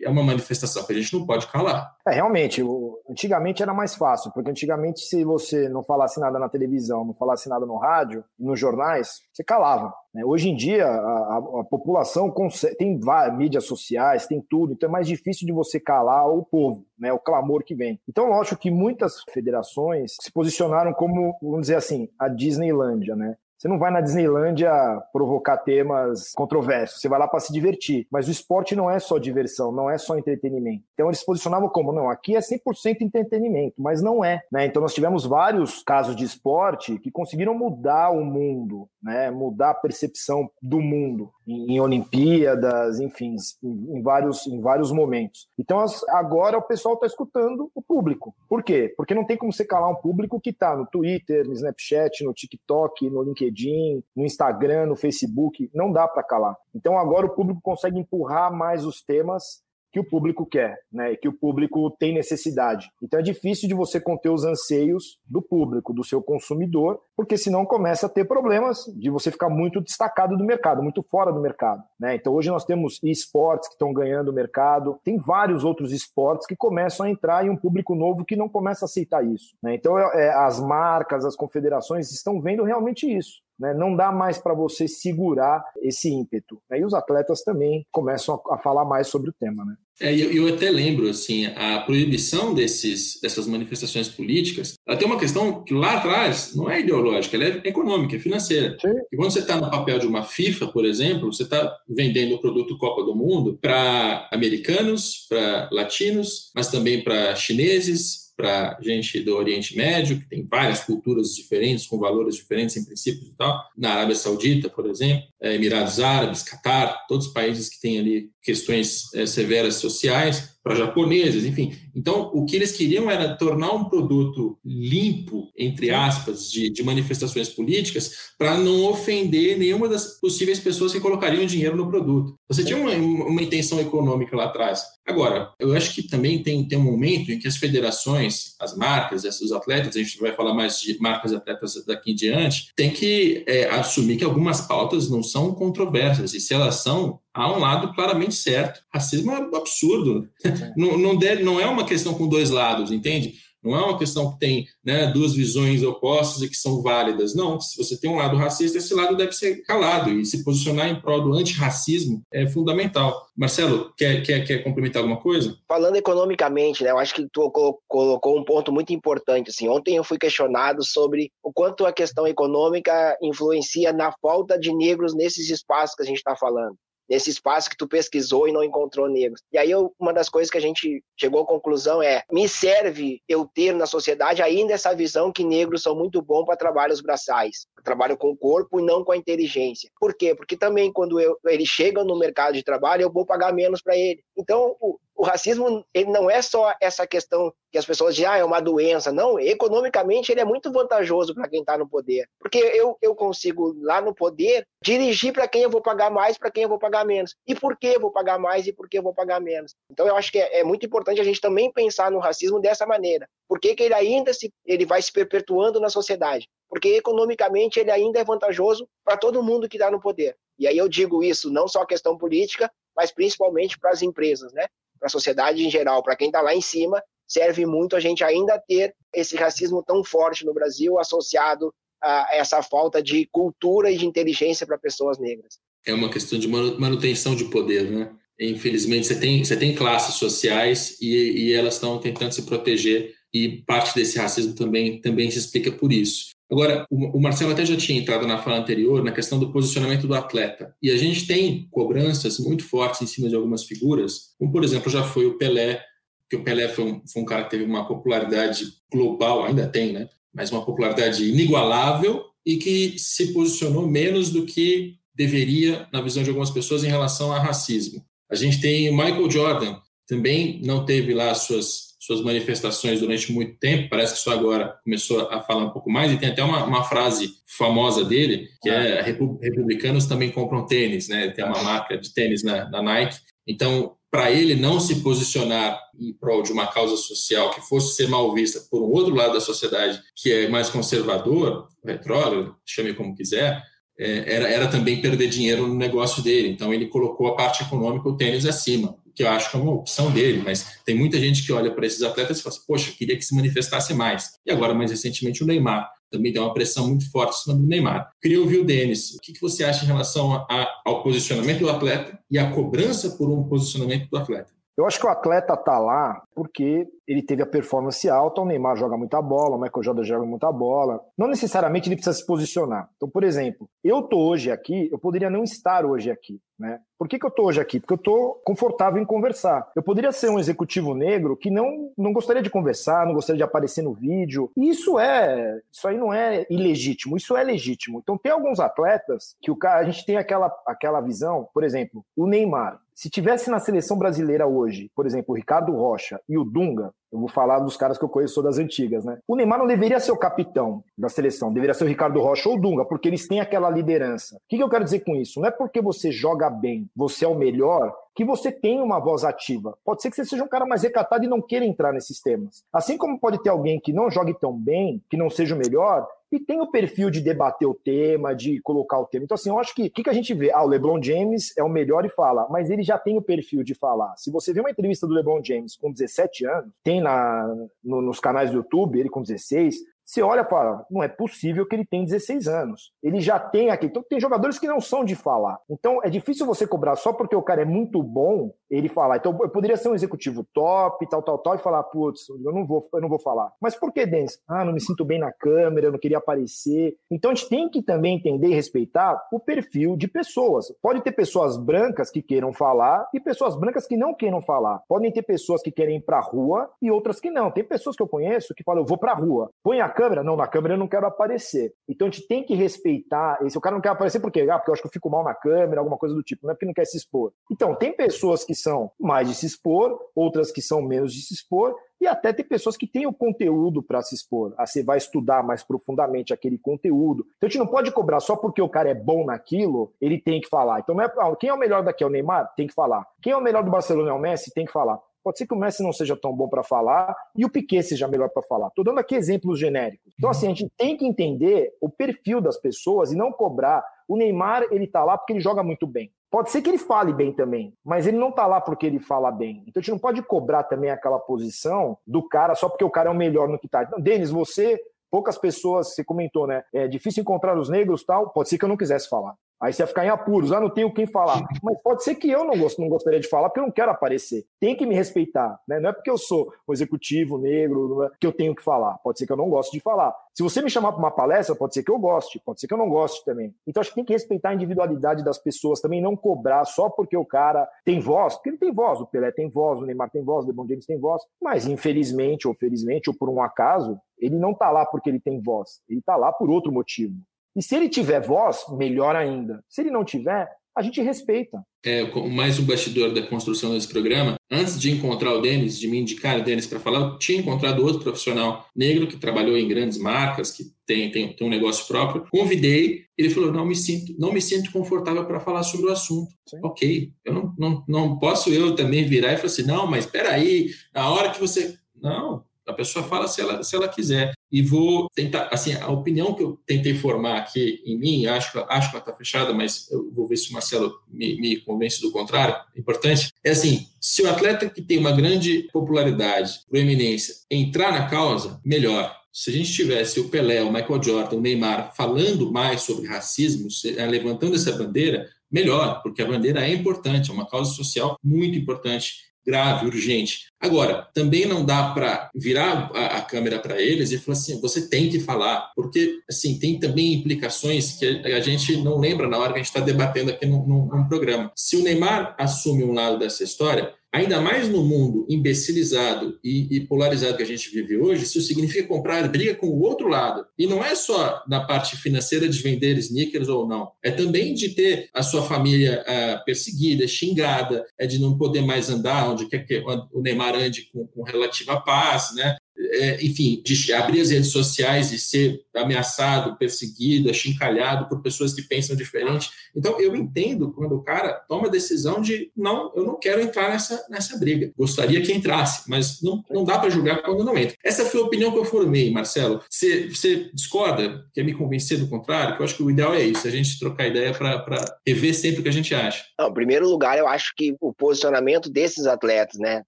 é uma manifestação que a gente não pode calar. É, realmente, antigamente era mais fácil, porque antigamente se você não falasse nada na televisão, não falasse nada no rádio, nos jornais, você calava. Né? Hoje em dia, a, a população consegue, tem várias, mídias sociais, tem tudo, então é mais difícil de você calar o povo, né? o clamor que vem. Então, lógico que muitas federações se posicionaram como, vamos dizer assim, a Disneylândia, né? Você não vai na Disneylândia provocar temas controversos, você vai lá para se divertir. Mas o esporte não é só diversão, não é só entretenimento. Então eles posicionavam como, não, aqui é 100% entretenimento, mas não é. Né? Então nós tivemos vários casos de esporte que conseguiram mudar o mundo, né? mudar a percepção do mundo em, Olimpíadas, enfim, em, vários, em vários momentos. Então agora o pessoal está escutando o público. Por quê? Porque não tem como você calar um público que está no Twitter, no Snapchat, no TikTok, no LinkedIn, no Instagram, no Facebook, não dá para calar. Então agora o público consegue empurrar mais os temas que o público quer, né? E que o público tem necessidade. Então é difícil de você conter os anseios do público, do seu consumidor, porque senão começa a ter problemas de você ficar muito destacado do mercado, muito fora do mercado, né? Então hoje nós temos esportes que estão ganhando o mercado, tem vários outros esportes que começam a entrar em um público novo que não começa a aceitar isso, né? Então é, as marcas, as confederações estão vendo realmente isso. Né? Não dá mais para você segurar esse ímpeto. E os atletas também começam a, a falar mais sobre o tema. Né? É, eu, eu, até lembro, assim, a proibição desses, dessas manifestações políticas, ela tem uma questão que lá atrás não é ideológica, ela é econômica, é financeira. Sim. E quando você está no papel de uma FIFA, por exemplo, você está vendendo o produto Copa do Mundo para americanos, para latinos, mas também para chineses, para gente do Oriente Médio, que tem várias culturas diferentes, com valores diferentes em princípios e tal. Na Arábia Saudita, por exemplo, é, Emirados Árabes, Catar, todos os países que têm ali questões é, severas sociais para japoneses, enfim. Então, o que eles queriam era tornar um produto limpo, entre aspas, de, de manifestações políticas, para não ofender nenhuma das possíveis pessoas que colocariam dinheiro no produto. Você tinha uma, uma intenção econômica lá atrás. Agora, eu acho que também tem, tem um momento em que as federações, as marcas, os atletas, a gente vai falar mais de marcas e atletas daqui em diante, tem que é, assumir que algumas pautas não são controversas, e se elas são, há um lado claramente certo. Racismo é absurdo. Não, não, deve, não é uma questão com dois lados, entende? Não é uma questão que tem né, duas visões opostas e que são válidas. Não, se você tem um lado racista, esse lado deve ser calado e se posicionar em prol do antirracismo é fundamental. Marcelo, quer, quer, quer complementar alguma coisa? Falando economicamente, né, eu acho que tu colocou um ponto muito importante. Assim, ontem eu fui questionado sobre o quanto a questão econômica influencia na falta de negros nesses espaços que a gente está falando nesse espaço que tu pesquisou e não encontrou negros. E aí eu, uma das coisas que a gente chegou à conclusão é, me serve eu ter na sociedade ainda essa visão que negros são muito bons para trabalhos braçais, trabalho com o corpo e não com a inteligência. Por quê? Porque também quando eu, ele chega no mercado de trabalho, eu vou pagar menos para ele. Então, o, o racismo ele não é só essa questão que as pessoas dizem, ah, é uma doença. Não, economicamente ele é muito vantajoso para quem está no poder. Porque eu, eu consigo, lá no poder, dirigir para quem eu vou pagar mais, para quem eu vou pagar menos. E por que eu vou pagar mais e por que eu vou pagar menos. Então eu acho que é, é muito importante a gente também pensar no racismo dessa maneira. Por que, que ele ainda se, ele vai se perpetuando na sociedade? Porque economicamente ele ainda é vantajoso para todo mundo que está no poder. E aí eu digo isso não só a questão política, mas principalmente para as empresas, né? Para a sociedade em geral, para quem está lá em cima, serve muito a gente ainda ter esse racismo tão forte no Brasil associado a essa falta de cultura e de inteligência para pessoas negras. É uma questão de manutenção de poder, né? Infelizmente, você tem, você tem classes sociais e, e elas estão tentando se proteger e parte desse racismo também, também se explica por isso. Agora, o Marcelo até já tinha entrado na fala anterior na questão do posicionamento do atleta. E a gente tem cobranças muito fortes em cima de algumas figuras, como, por exemplo, já foi o Pelé, que o Pelé foi um, foi um cara que teve uma popularidade global, ainda tem, né? Mas uma popularidade inigualável e que se posicionou menos do que deveria, na visão de algumas pessoas, em relação a racismo. A gente tem o Michael Jordan, também não teve lá suas suas manifestações durante muito tempo, parece que só agora começou a falar um pouco mais, e tem até uma, uma frase famosa dele, que é republicanos também compram tênis, né? Tem uma marca de tênis na, na Nike. Então, para ele não se posicionar em prol de uma causa social que fosse ser mal vista por um outro lado da sociedade, que é mais conservador, retrógrado, chame como quiser, é, era, era também perder dinheiro no negócio dele. Então, ele colocou a parte econômica, o tênis, acima que eu acho que é uma opção dele, mas tem muita gente que olha para esses atletas e fala assim, poxa, queria que se manifestasse mais. E agora, mais recentemente, o Neymar. Também tem uma pressão muito forte sobre o Neymar. Queria ouvir o Denis. O que, você acha em relação a, ao posicionamento do atleta e a cobrança por um posicionamento do atleta? Eu acho que o atleta está lá porque ele teve a performance alta, o Neymar joga muita bola, o Michael Jordan joga muita bola. Não necessariamente ele precisa se posicionar. Então, por exemplo, eu tô hoje aqui, eu poderia não estar hoje aqui, né? Por que, que eu tô hoje aqui? Porque eu tô confortável em conversar. Eu poderia ser um executivo negro que não, não gostaria de conversar, não gostaria de aparecer no vídeo. E isso é, isso aí não é ilegítimo, isso é legítimo. Então tem alguns atletas que o cara, a gente tem aquela, aquela visão, por exemplo, o Neymar. Se tivesse na seleção brasileira hoje, por exemplo, o Ricardo Rocha e o Dunga, eu vou falar dos caras que eu conheço das antigas, né? O Neymar não deveria ser o capitão da seleção, deveria ser o Ricardo Rocha ou o Dunga, porque eles têm aquela liderança. O que eu quero dizer com isso? Não é porque você joga bem, você é o melhor, que você tem uma voz ativa. Pode ser que você seja um cara mais recatado e não queira entrar nesses temas. Assim como pode ter alguém que não jogue tão bem, que não seja o melhor, e tem o perfil de debater o tema, de colocar o tema. Então, assim, eu acho que o que, que, a gente vê? Ah, o LeBron James é o melhor e fala, mas ele já tem o perfil de falar. Se você vê uma entrevista do LeBron James com 17 anos, tem na, no, nos canais do YouTube, ele com 16, você olha e fala, não é possível que ele tenha 16 anos. Ele já tem aqui. Então, tem jogadores que não são de falar. Então, é difícil você cobrar só porque o cara é muito bom, ele falar. Então, eu poderia ser um executivo top, tal, tal, tal, e falar, putz, eu não vou, eu não vou falar. Mas por que, Denis? Ah, não me sinto bem na câmera, eu não queria aparecer. Então, a gente tem que também entender e respeitar o perfil de pessoas. Pode ter pessoas brancas que queiram falar e pessoas brancas que não queiram falar. Podem ter pessoas que querem ir pra rua e outras que não. Tem pessoas que eu conheço que falam, eu vou pra rua. Põe a câmera? Não, na câmera eu não quero aparecer. Então, a gente tem que respeitar. Esse, o cara não quer aparecer por quê? Ah, porque eu acho que eu fico mal na câmera, alguma coisa do tipo. Não é porque não quer se expor. Então, tem pessoas que são mais de se expor, outras que são menos de se expor, e até tem pessoas que têm o conteúdo para se expor. Aí você vai estudar mais profundamente aquele conteúdo. Então a gente não pode cobrar só porque o cara é bom naquilo, ele tem que falar. Então, é, quem é o melhor daqui é o Neymar? Tem que falar. Quem é o melhor do Barcelona é o Messi? Tem que falar. Pode ser que o Messi não seja tão bom para falar e o Piquet seja melhor para falar. Estou dando aqui exemplos genéricos. Então, assim, a gente tem que entender o perfil das pessoas e não cobrar. O Neymar, ele tá lá porque ele joga muito bem. Pode ser que ele fale bem também, mas ele não tá lá porque ele fala bem. Então a gente não pode cobrar também aquela posição do cara só porque o cara é o melhor no que tá. Então, Denis, você, poucas pessoas, você comentou, né? É difícil encontrar os negros tal. Pode ser que eu não quisesse falar. Aí você ia ficar em apuros, ah, não tenho quem falar. Mas pode ser que eu não, gost, não gostaria de falar, porque eu não quero aparecer. Tem que me respeitar, né? Não é porque eu sou um executivo negro é que eu tenho que falar. Pode ser que eu não goste de falar. Se você me chamar para uma palestra, pode ser que eu goste, pode ser que eu não goste também. Então acho que tem que respeitar a individualidade das pessoas também, não cobrar só porque o cara tem voz, porque ele tem voz, o Pelé tem voz, o Neymar tem voz, o LeBron James tem voz, mas infelizmente ou felizmente ou por um acaso, ele não está lá porque ele tem voz, ele está lá por outro motivo. E se ele tiver voz, melhor ainda. Se ele não tiver, a gente respeita. É, mais um bastidor da construção desse programa. Antes de encontrar o Denis, de me indicar o Denis para falar, eu tinha encontrado outro profissional negro que trabalhou em grandes marcas, que tem, tem, tem um negócio próprio. Convidei, ele falou: não me sinto, não me sinto confortável para falar sobre o assunto. Sim. Ok, eu não, não, não posso eu também virar e falar assim: não, mas espera aí, na hora que você. Não, a pessoa fala se ela, se ela quiser. E vou tentar, assim, a opinião que eu tentei formar aqui em mim, acho, acho que ela está fechada, mas eu vou ver se o Marcelo me, me convence do contrário, é importante, é assim, se o atleta que tem uma grande popularidade, proeminência, entrar na causa, melhor. Se a gente tivesse o Pelé, o Michael Jordan, o Neymar falando mais sobre racismo, eh, levantando essa bandeira, melhor, porque a bandeira é importante, é uma causa social muito importante grave, urgente. Agora, também não dá para virar a, a câmera para eles e falar assim, você tem que falar, porque assim tem também implicações que a, a gente não lembra na hora que a gente está debatendo aqui num, num, num programa. Se o Neymar assume um lado dessa história, ainda mais no mundo imbecilizado e, polarizado que a gente vive hoje, isso significa comprar briga com o outro lado. E não é só na parte financeira de vender sneakers ou não, é também de ter a sua família uh, perseguida, xingada, é de não poder mais andar onde quer que o Neymar ande com, com relativa paz, né? É, enfim, de abrir as redes sociais e ser ameaçado, perseguido, achincalhado por pessoas que pensam diferente. Então, eu entendo quando o cara toma a decisão de não, eu não quero entrar nessa, nessa briga. Gostaria que entrasse, mas não, não dá para julgar quando não entra. Essa foi a opinião que eu formei, Marcelo. Você, você discorda? Quer me convencer do contrário? Que eu acho que o ideal é isso, a gente trocar ideia para rever sempre o que a gente acha. Não, em primeiro lugar, eu acho que o posicionamento desses atletas, né?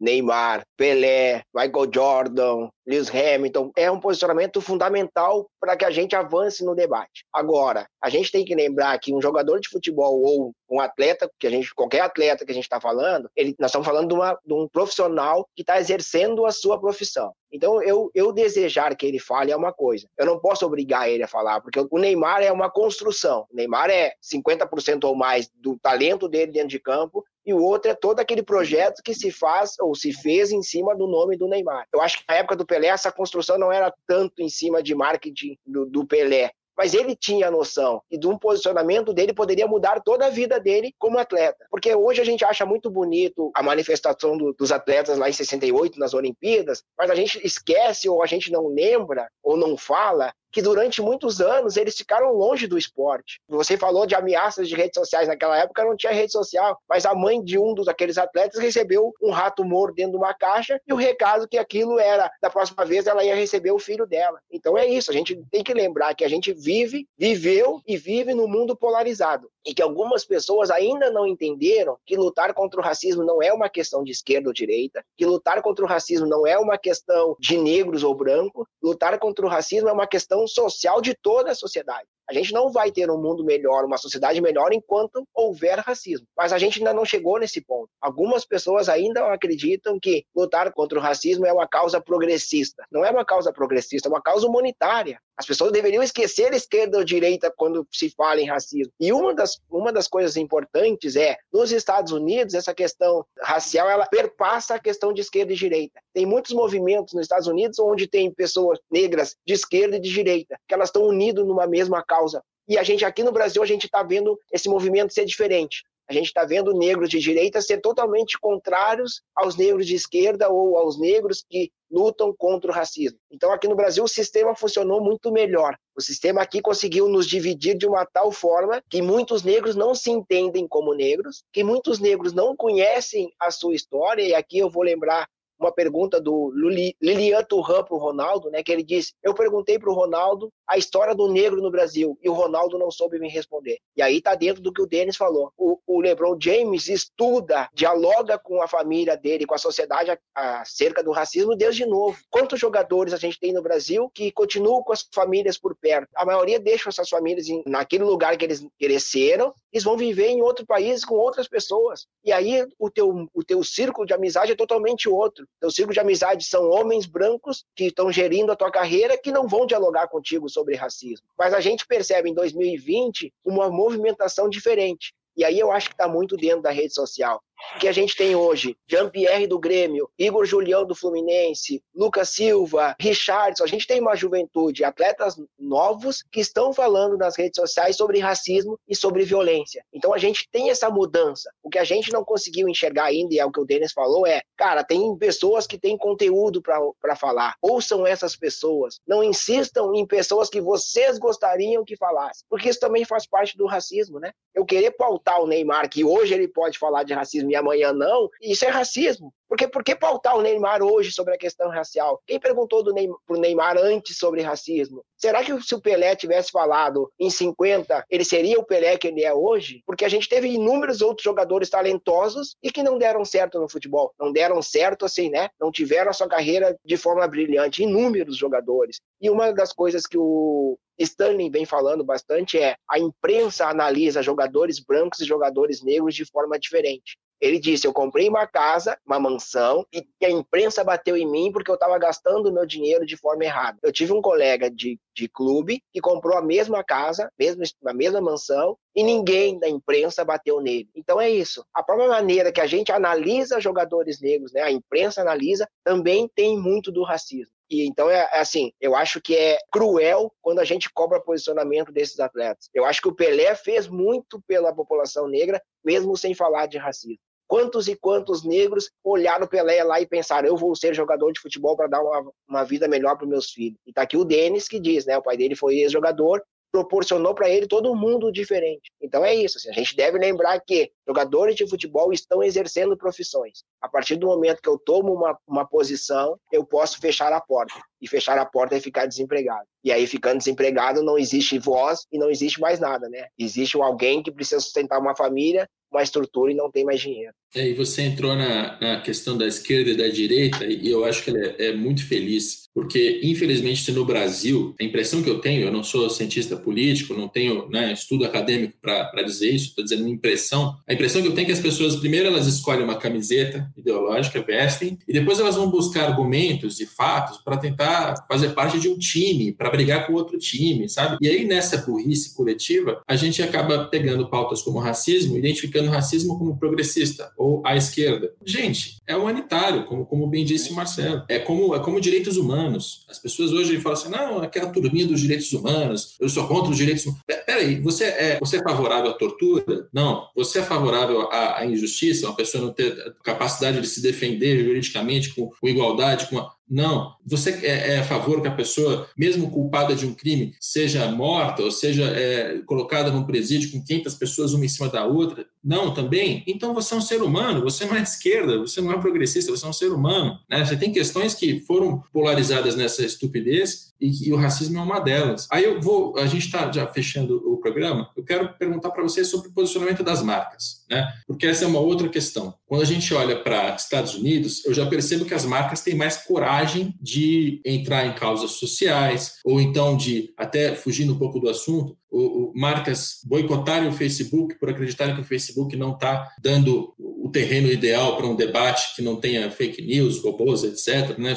Neymar, Pelé, Michael Jordan, Lewis Hamilton, é um posicionamento fundamental para que a gente avance no debate. Agora, a gente tem que lembrar que um jogador de futebol ou um atleta, que a gente, qualquer atleta que a gente está falando, ele, nós estamos falando de, uma, de um profissional que está exercendo a sua profissão. Então, eu, eu desejar que ele fale é uma coisa. Eu não posso obrigar ele a falar, porque o Neymar é uma construção. O Neymar é 50% ou mais do talento dele dentro de campo, e o outro é todo aquele projeto que se faz ou se fez em cima do nome do Neymar. Eu acho que na época do Pelé, essa construção não era tanto em cima de marketing do, do Pelé, mas ele tinha a noção e de um posicionamento dele poderia mudar toda a vida dele como atleta. Porque hoje a gente acha muito bonito a manifestação do, dos atletas lá em 68 nas Olimpíadas, mas a gente esquece ou a gente não lembra ou não fala que durante muitos anos eles ficaram longe do esporte. Você falou de ameaças de redes sociais naquela época, não tinha rede social, mas a mãe de um dos aqueles atletas recebeu um rato morto dentro de uma caixa e o recado que aquilo era da próxima vez ela ia receber o filho dela. Então é isso, a gente tem que lembrar que a gente vive, viveu e vive no mundo polarizado e que algumas pessoas ainda não entenderam que lutar contra o racismo não é uma questão de esquerda ou direita, que lutar contra o racismo não é uma questão de negros ou branco, lutar contra o racismo é uma questão social de toda a sociedade. A gente não vai ter um mundo melhor, uma sociedade melhor enquanto houver racismo. Mas a gente ainda não chegou nesse ponto. Algumas pessoas ainda acreditam que lutar contra o racismo é uma causa progressista. Não é uma causa progressista, é uma causa humanitária. As pessoas deveriam esquecer esquerda ou direita quando se fala em racismo. E uma das, uma das coisas importantes é, nos Estados Unidos, essa questão racial, ela perpassa a questão de esquerda e direita. Tem muitos movimentos nos Estados Unidos onde tem pessoas negras de esquerda e de direita, que elas estão unidas numa mesma causa. E a gente aqui no Brasil, a gente está vendo esse movimento ser diferente. A gente está vendo negros de direita ser totalmente contrários aos negros de esquerda ou aos negros que lutam contra o racismo. Então, aqui no Brasil, o sistema funcionou muito melhor. O sistema aqui conseguiu nos dividir de uma tal forma que muitos negros não se entendem como negros, que muitos negros não conhecem a sua história, e aqui eu vou lembrar uma pergunta do Lilian Turhan para o Ronaldo, né, que ele disse: Eu perguntei para o Ronaldo a história do negro no Brasil e o Ronaldo não soube me responder. E aí está dentro do que o Denis falou. O, o, LeBron James estuda, dialoga com a família dele, com a sociedade acerca do racismo desde novo. Quantos jogadores a gente tem no Brasil que continuam com as famílias por perto? A maioria deixa essas famílias em, naquele lugar que eles cresceram, eles vão viver em outro país com outras pessoas. E aí o teu, o teu círculo de amizade é totalmente outro. Teu círculo de amizade são homens brancos que estão gerindo a tua carreira que não vão dialogar contigo sobre racismo. Mas a gente percebe em 2020 uma movimentação diferente. E aí eu acho que está muito dentro da rede social que a gente tem hoje, Jean-Pierre do Grêmio, Igor Julião do Fluminense, Lucas Silva, Richardson, a gente tem uma juventude, atletas novos que estão falando nas redes sociais sobre racismo e sobre violência. Então a gente tem essa mudança. O que a gente não conseguiu enxergar ainda, e é o que o Denis falou, é, cara, tem pessoas que têm conteúdo para falar. Ouçam essas pessoas. Não insistam em pessoas que vocês gostariam que falassem, porque isso também faz parte do racismo, né? Eu querer pautar o Neymar, que hoje ele pode falar de racismo racismo e amanhã não, isso é racismo. Porque por que pautar o Neymar hoje sobre a questão racial? Quem perguntou do Neymar, pro Neymar antes sobre racismo? Será que se o Pelé tivesse falado em 50, ele seria o Pelé que ele é hoje? Porque a gente teve inúmeros outros jogadores talentosos e que não deram certo no futebol. Não deram certo assim, né? Não tiveram a sua carreira de forma brilhante. Inúmeros jogadores. E uma das coisas que o Stanley vem falando bastante é a imprensa analisa jogadores brancos e jogadores negros de forma diferente. Ele disse: Eu comprei uma casa, uma mansão, e a imprensa bateu em mim porque eu estava gastando meu dinheiro de forma errada. Eu tive um colega de, de clube que comprou a mesma casa, mesmo, a mesma mansão, e ninguém da imprensa bateu nele. Então é isso. A própria maneira que a gente analisa jogadores negros, né, a imprensa analisa, também tem muito do racismo. E então é, é assim, eu acho que é cruel quando a gente cobra posicionamento desses atletas. Eu acho que o Pelé fez muito pela população negra, mesmo sem falar de racismo. Quantos e quantos negros olharam Pelé lá e pensaram: eu vou ser jogador de futebol para dar uma, uma vida melhor para meus filhos? E tá aqui o Denis que diz, né? O pai dele foi ex-jogador proporcionou para ele todo mundo diferente. Então é isso, assim, a gente deve lembrar que jogadores de futebol estão exercendo profissões. A partir do momento que eu tomo uma, uma posição, eu posso fechar a porta. E fechar a porta é ficar desempregado. E aí, ficando desempregado, não existe voz e não existe mais nada, né? Existe alguém que precisa sustentar uma família uma estrutura e não tem mais dinheiro. É, e você entrou na, na, questão da esquerda e da direita, e eu acho que ela é, é, muito feliz, porque, infelizmente, no Brasil, a impressão que eu tenho, eu não sou cientista político, não tenho né, estudo acadêmico para dizer isso, estou dizendo uma impressão. A impressão que eu tenho é que as pessoas, primeiro, elas escolhem uma camiseta ideológica, vestem, e depois elas vão buscar argumentos e fatos para tentar fazer parte de um time, para brigar com outro time, sabe? E aí, nessa burrice coletiva, a gente acaba pegando pautas como racismo, identificando identificando racismo como progressista ou à esquerda. Gente, é humanitário, como, como bem disse o Marcelo. É como, é como direitos humanos. As pessoas hoje falam assim, não, aquela turminha dos direitos humanos, eu sou contra os direitos humanos. Peraí, você é, você é favorável à tortura? Não. Você é favorável à, à injustiça, uma pessoa não ter capacidade de se defender juridicamente com, com igualdade, com a... Não. Você é, é, a favor que a pessoa, mesmo culpada de um crime, seja morta ou seja é, colocada num presídio com 500 pessoas uma em cima da outra? Não, também? Então você é um ser humano, você não é de esquerda, você não é progressista, você é um ser humano. Né? Você tem questões que foram polarizadas nessa estupidez e, e o racismo é uma delas. Aí eu vou, a gente está já fechando o programa, eu quero perguntar para vocês sobre o posicionamento das marcas, né? Porque essa é uma outra questão. Quando a gente olha para Estados Unidos, eu já percebo que as marcas têm mais coragem de entrar em causas sociais, ou então de, até fugindo um pouco do assunto, o, o, marcas boicotarem o Facebook por acreditarem que o Facebook não está dando o terreno ideal para um debate que não tenha fake news, robôs, etc. Né?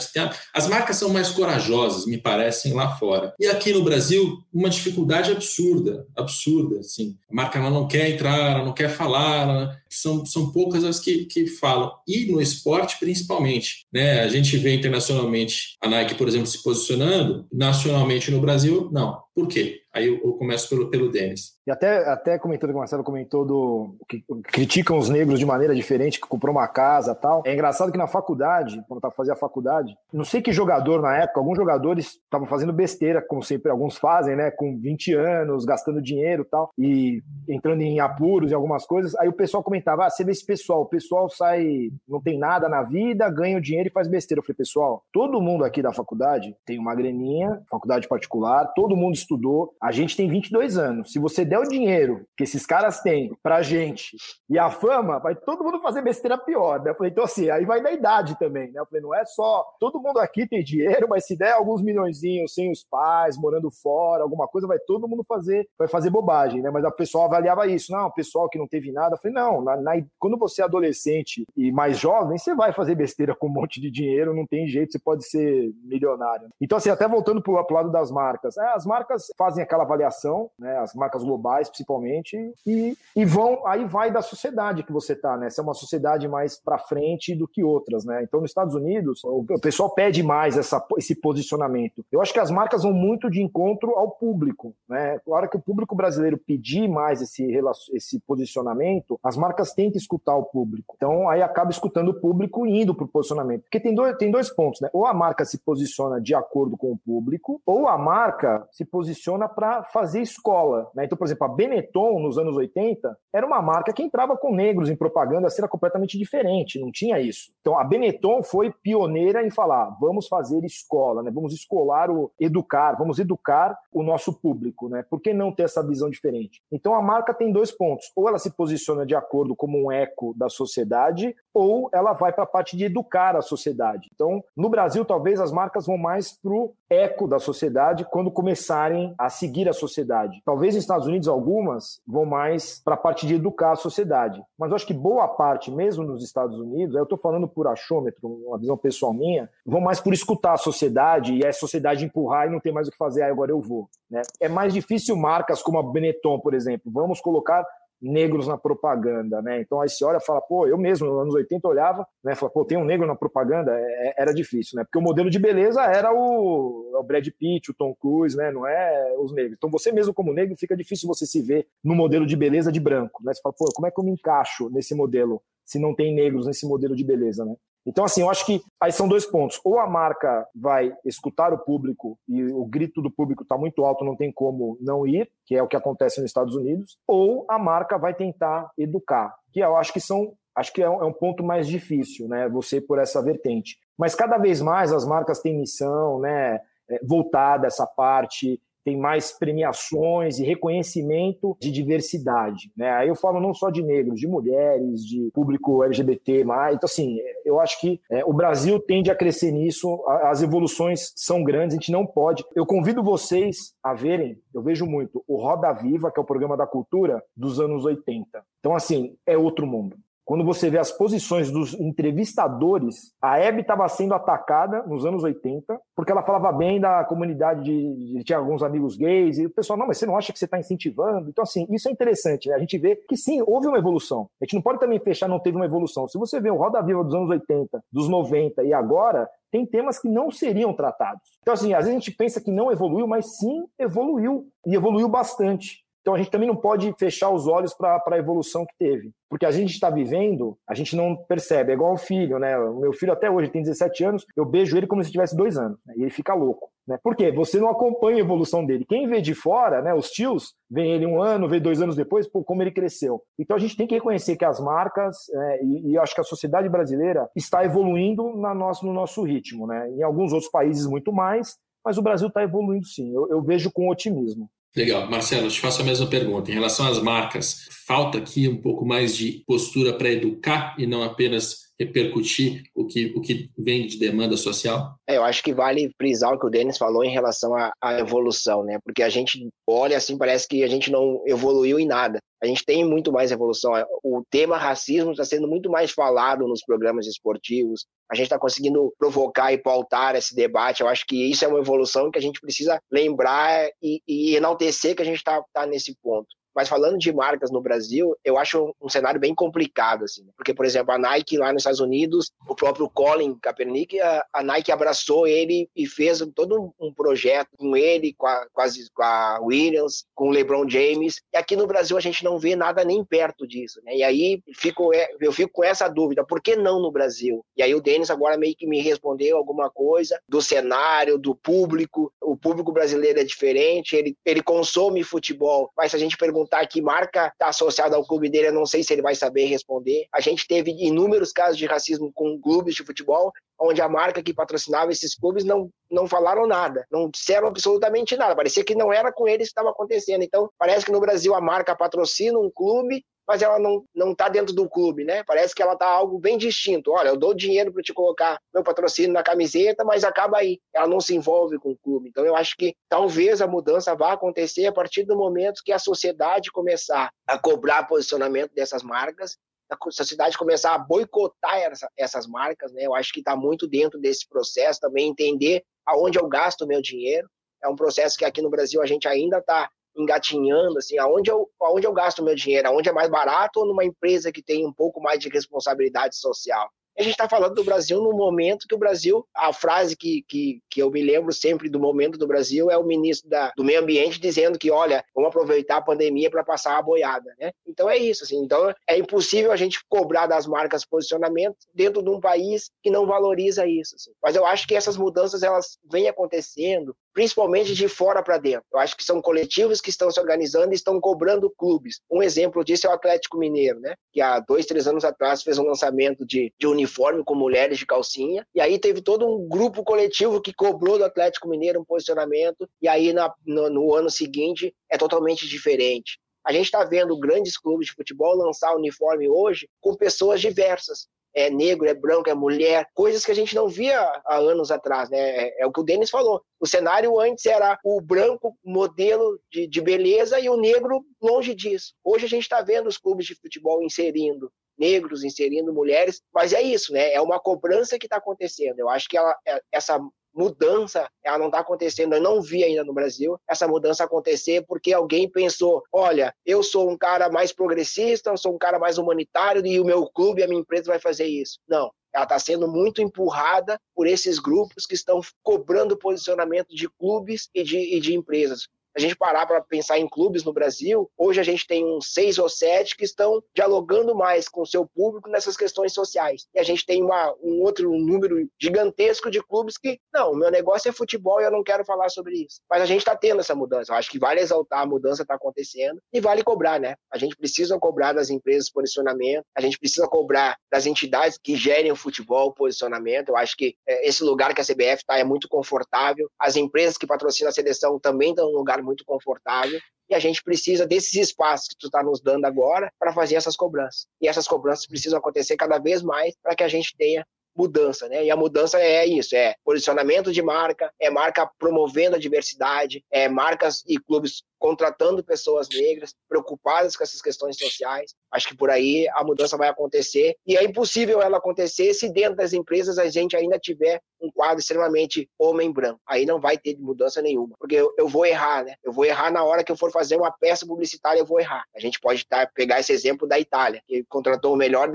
As marcas são mais corajosas, me parecem, lá fora. E aqui no Brasil, uma dificuldade absurda, absurda. Assim. A marca ela não quer entrar, ela não quer falar, ela... são, são poucas as que, que falam. E no esporte, principalmente. Né? A gente vê internacionalmente a Nike, por exemplo, se posicionando, nacionalmente no Brasil, não. Por quê? Aí eu, eu começo pelo, pelo Denis. E até, até comentando que o Marcelo comentou do que criticam os negros de maneira diferente, que comprou uma casa tal. É engraçado que na faculdade, quando eu fazia a faculdade, não sei que jogador na época, alguns jogadores estavam fazendo besteira, como sempre alguns fazem, né? Com 20 anos, gastando dinheiro tal, e entrando em apuros e algumas coisas. Aí o pessoal comentava: ah, você vê esse pessoal, o pessoal sai, não tem nada na vida, ganha o dinheiro e faz besteira. Eu falei, pessoal, todo mundo aqui da faculdade tem uma graninha, faculdade particular, todo mundo estudou. A gente tem 22 anos. Se você der o dinheiro que esses caras têm pra gente e a fama, vai todo mundo fazer besteira pior, né? Eu falei, então assim, aí vai da idade também, né? Eu falei, não é só todo mundo aqui tem dinheiro, mas se der alguns milhõeszinhos sem os pais, morando fora, alguma coisa, vai todo mundo fazer, vai fazer bobagem, né? Mas a pessoa avaliava isso, não, o pessoal que não teve nada. Eu falei, não, na, na, quando você é adolescente e mais jovem, você vai fazer besteira com um monte de dinheiro, não tem jeito, você pode ser milionário. Então, assim, até voltando pro, pro lado das marcas, é, as marcas fazem aquela avaliação, né? As marcas globais, principalmente, e, e vão, aí vai da sociedade que você tá, né? Se é uma sociedade mais para frente do que outras, né? Então, nos Estados Unidos, o, o pessoal pede mais essa, esse posicionamento. Eu acho que as marcas vão muito de encontro ao público, né? Hora que o público brasileiro pedir mais esse, esse posicionamento, as marcas têm que escutar o público. Então, aí acaba escutando o público e indo para o posicionamento. Porque tem dois, tem dois pontos, né? Ou a marca se posiciona de acordo com o público, ou a marca se posiciona para fazer escola, né? Então, por exemplo, a Benetton, nos anos 80, era uma marca que entrava com negros em propaganda, assim, era completamente diferente, não tinha isso. Então, a Benetton foi pioneira em falar, vamos fazer escola, né? Vamos escolar o educar, vamos educar o nosso público, né? Por que não ter essa visão diferente? Então, a marca tem dois pontos. Ou ela se posiciona de acordo como um eco da sociedade, ou ela vai para a parte de educar a sociedade. Então, no Brasil, talvez as marcas vão mais para o eco da sociedade quando começarem a seguir a sociedade. Talvez nos Estados Unidos, algumas vão mais para a parte de educar a sociedade. Mas eu acho que boa parte, mesmo nos Estados Unidos, eu estou falando por achômetro, uma visão pessoal minha, vão mais por escutar a sociedade e a sociedade empurrar e não ter mais o que fazer, ah, agora eu vou. Né? É mais difícil marcas como a Benetton, por exemplo, vamos colocar negros na propaganda, né? Então aí você olha e fala, pô, eu mesmo, nos anos 80 olhava, né? Fala, pô, tem um negro na propaganda? É, é, era difícil, né? Porque o modelo de beleza era o, o Brad Pitt, o Tom Cruise, né? Não é os negros. Então você mesmo como negro fica difícil você se ver no modelo de beleza de branco, né? Você fala, pô, como é que eu me encaixo nesse modelo se não tem negros nesse modelo de beleza, né? Então, assim, eu acho que aí são dois pontos. Ou a marca vai escutar o público e o grito do público está muito alto, não tem como não ir, que é o que acontece nos Estados Unidos, ou a marca vai tentar educar, que eu acho que são acho que é um, é ponto mais difícil, né? Você por essa vertente. Mas cada vez mais as marcas têm missão, né? É, voltada essa parte tem mais premiações e reconhecimento de diversidade. Né? Aí eu falo não só de negros, de mulheres, de público LGBT, mas então assim, eu acho que é, o Brasil tende a crescer nisso, as evoluções são grandes, a gente não pode. Eu convido vocês a verem, eu vejo muito, o Roda Viva, que é o programa da cultura dos anos 80. Então, assim, é outro mundo quando você vê as posições dos entrevistadores, a Hebe estava sendo atacada nos anos 80, porque ela falava bem da comunidade de, de tinha alguns amigos gays, e o pessoal, não, mas você não acha que você está incentivando? Então, assim, isso é interessante, né? A gente vê que sim, houve uma evolução. A gente não pode também fechar, não teve uma evolução. Se você vê o Roda Viva dos anos 80, dos 90 e agora, tem temas que não seriam tratados. Então, assim, às vezes a gente pensa que não evoluiu, mas sim evoluiu, e evoluiu bastante. Então a gente também não pode fechar os olhos para a evolução que teve. Porque a gente está vivendo, a gente não percebe. É igual o filho, né? O meu filho até hoje tem 17 anos, eu beijo ele como se tivesse dois anos. Né? E ele fica louco. Né? Por quê? Você não acompanha a evolução dele. Quem vê de fora, né, os tios, vê ele um ano, vê dois anos depois, pô, como ele cresceu. Então a gente tem que reconhecer que as marcas, é, e, e acho que a sociedade brasileira está evoluindo na nosso, no nosso ritmo. Né? Em alguns outros países, muito mais, mas o Brasil está evoluindo sim. Eu, eu vejo com otimismo. Legal. Marcelo, te faço a mesma pergunta. Em relação às marcas, falta aqui um pouco mais de postura para educar e não apenas repercutir o que, o que vem de demanda social? É, eu acho que vale frisar o que o Denis falou em relação à, à evolução, né? Porque a gente olha assim, parece que a gente não evoluiu em nada. A gente tem muito mais evolução. O tema racismo está sendo muito mais falado nos programas esportivos. A gente está conseguindo provocar e pautar esse debate. Eu acho que isso é uma evolução que a gente precisa lembrar e, e enaltecer que a gente está tá nesse ponto. Mas falando de marcas no Brasil, eu acho um cenário bem complicado, assim. Né? Porque, por exemplo, a Nike lá nos Estados Unidos, o próprio Colin Kaepernick, a, a Nike abraçou ele e fez todo um, projeto com ele, com a, com, com a Williams, com o LeBron James. E aqui no Brasil a gente não vê nada nem perto disso, né? E aí fico, é, eu fico com essa dúvida, por que não no Brasil? E aí o Denis agora meio que me respondeu alguma coisa do cenário, do público. O público brasileiro é diferente, ele, ele consome futebol, mas se a gente perguntar perguntar que marca está associada ao clube dele, eu não sei se ele vai saber responder. A gente teve inúmeros casos de racismo com clubes de futebol, onde a marca que patrocinava esses clubes não, não falaram nada, não disseram absolutamente nada. Parecia que não era com eles que estava acontecendo. Então, parece que no Brasil a marca patrocina um clube mas ela não não está dentro do clube, né? Parece que ela está algo bem distinto. Olha, eu dou dinheiro para te colocar meu patrocínio na camiseta, mas acaba aí. Ela não se envolve com o clube. Então eu acho que talvez a mudança vá acontecer a partir do momento que a sociedade começar a cobrar posicionamento dessas marcas a sociedade começar a boicotar essa, essas marcas, né? Eu acho que está muito dentro desse processo também entender aonde eu gasto o meu dinheiro. É um processo que aqui no Brasil a gente ainda está engatinhando, assim, aonde eu, aonde eu gasto meu dinheiro, aonde é mais barato ou numa empresa que tem um pouco mais de responsabilidade social a gente está falando do Brasil no momento que o Brasil, a frase que, que, que eu me lembro sempre do momento do Brasil é o ministro da, do Meio Ambiente dizendo que, olha, vamos aproveitar a pandemia para passar a boiada, né? Então é isso, assim. Então é impossível a gente cobrar das marcas posicionamento dentro de um país que não valoriza isso. Assim. Mas eu acho que essas mudanças elas vêm acontecendo principalmente de fora para dentro. Eu acho que são coletivos que estão se organizando e estão cobrando clubes. Um exemplo disso é o Atlético Mineiro, né? Que há dois, três anos atrás fez um lançamento de, de uniforme com mulheres de calcinha, e aí teve todo um grupo coletivo que cobrou do Atlético Mineiro um posicionamento, e aí na, no, no ano seguinte é totalmente diferente. A gente está vendo grandes clubes de futebol lançar uniforme hoje com pessoas diversas é negro, é branco, é mulher, coisas que a gente não via há anos atrás, né? É, é o que o Denis falou. O cenário antes era o branco modelo de, de beleza e o negro longe disso. Hoje a gente está vendo os clubes de futebol inserindo negros, inserindo mulheres, mas é isso, né? É uma cobrança que está acontecendo. Eu acho que ela, é, essa mudança, ela não está acontecendo, eu não vi ainda no Brasil essa mudança acontecer porque alguém pensou, olha, eu sou um cara mais progressista, eu sou um cara mais humanitário e o meu clube, a minha empresa vai fazer isso. Não, ela está sendo muito empurrada por esses grupos que estão cobrando posicionamento de clubes e de, e de empresas a gente parar para pensar em clubes no Brasil, hoje a gente tem uns seis ou sete que estão dialogando mais com o seu público nessas questões sociais. E a gente tem uma, um outro número gigantesco de clubes que, não, meu negócio é futebol e eu não quero falar sobre isso. Mas a gente está tendo essa mudança. Eu acho que vale exaltar a mudança está acontecendo e vale cobrar, né? A gente precisa cobrar das empresas posicionamento, a gente precisa cobrar das entidades que gerem o futebol posicionamento. Eu acho que é, esse lugar que a CBF está é muito confortável. As empresas que patrocinam a seleção também estão num lugar muito confortável e a gente precisa desses espaços que tu está nos dando agora para fazer essas cobranças. E essas cobranças precisam acontecer cada vez mais para que a gente tenha mudança, né? E a mudança é isso, é posicionamento de marca, é marca promovendo a diversidade, é marcas e clubes contratando pessoas negras, preocupadas com essas questões sociais. Acho que por aí a mudança vai acontecer e é impossível ela acontecer se dentro das empresas a gente ainda tiver um quadro extremamente homem branco. Aí não vai ter mudança nenhuma, porque eu, eu vou errar, né? Eu vou errar na hora que eu for fazer uma peça publicitária, eu vou errar. A gente pode tá, pegar esse exemplo da Itália, que contratou o melhor,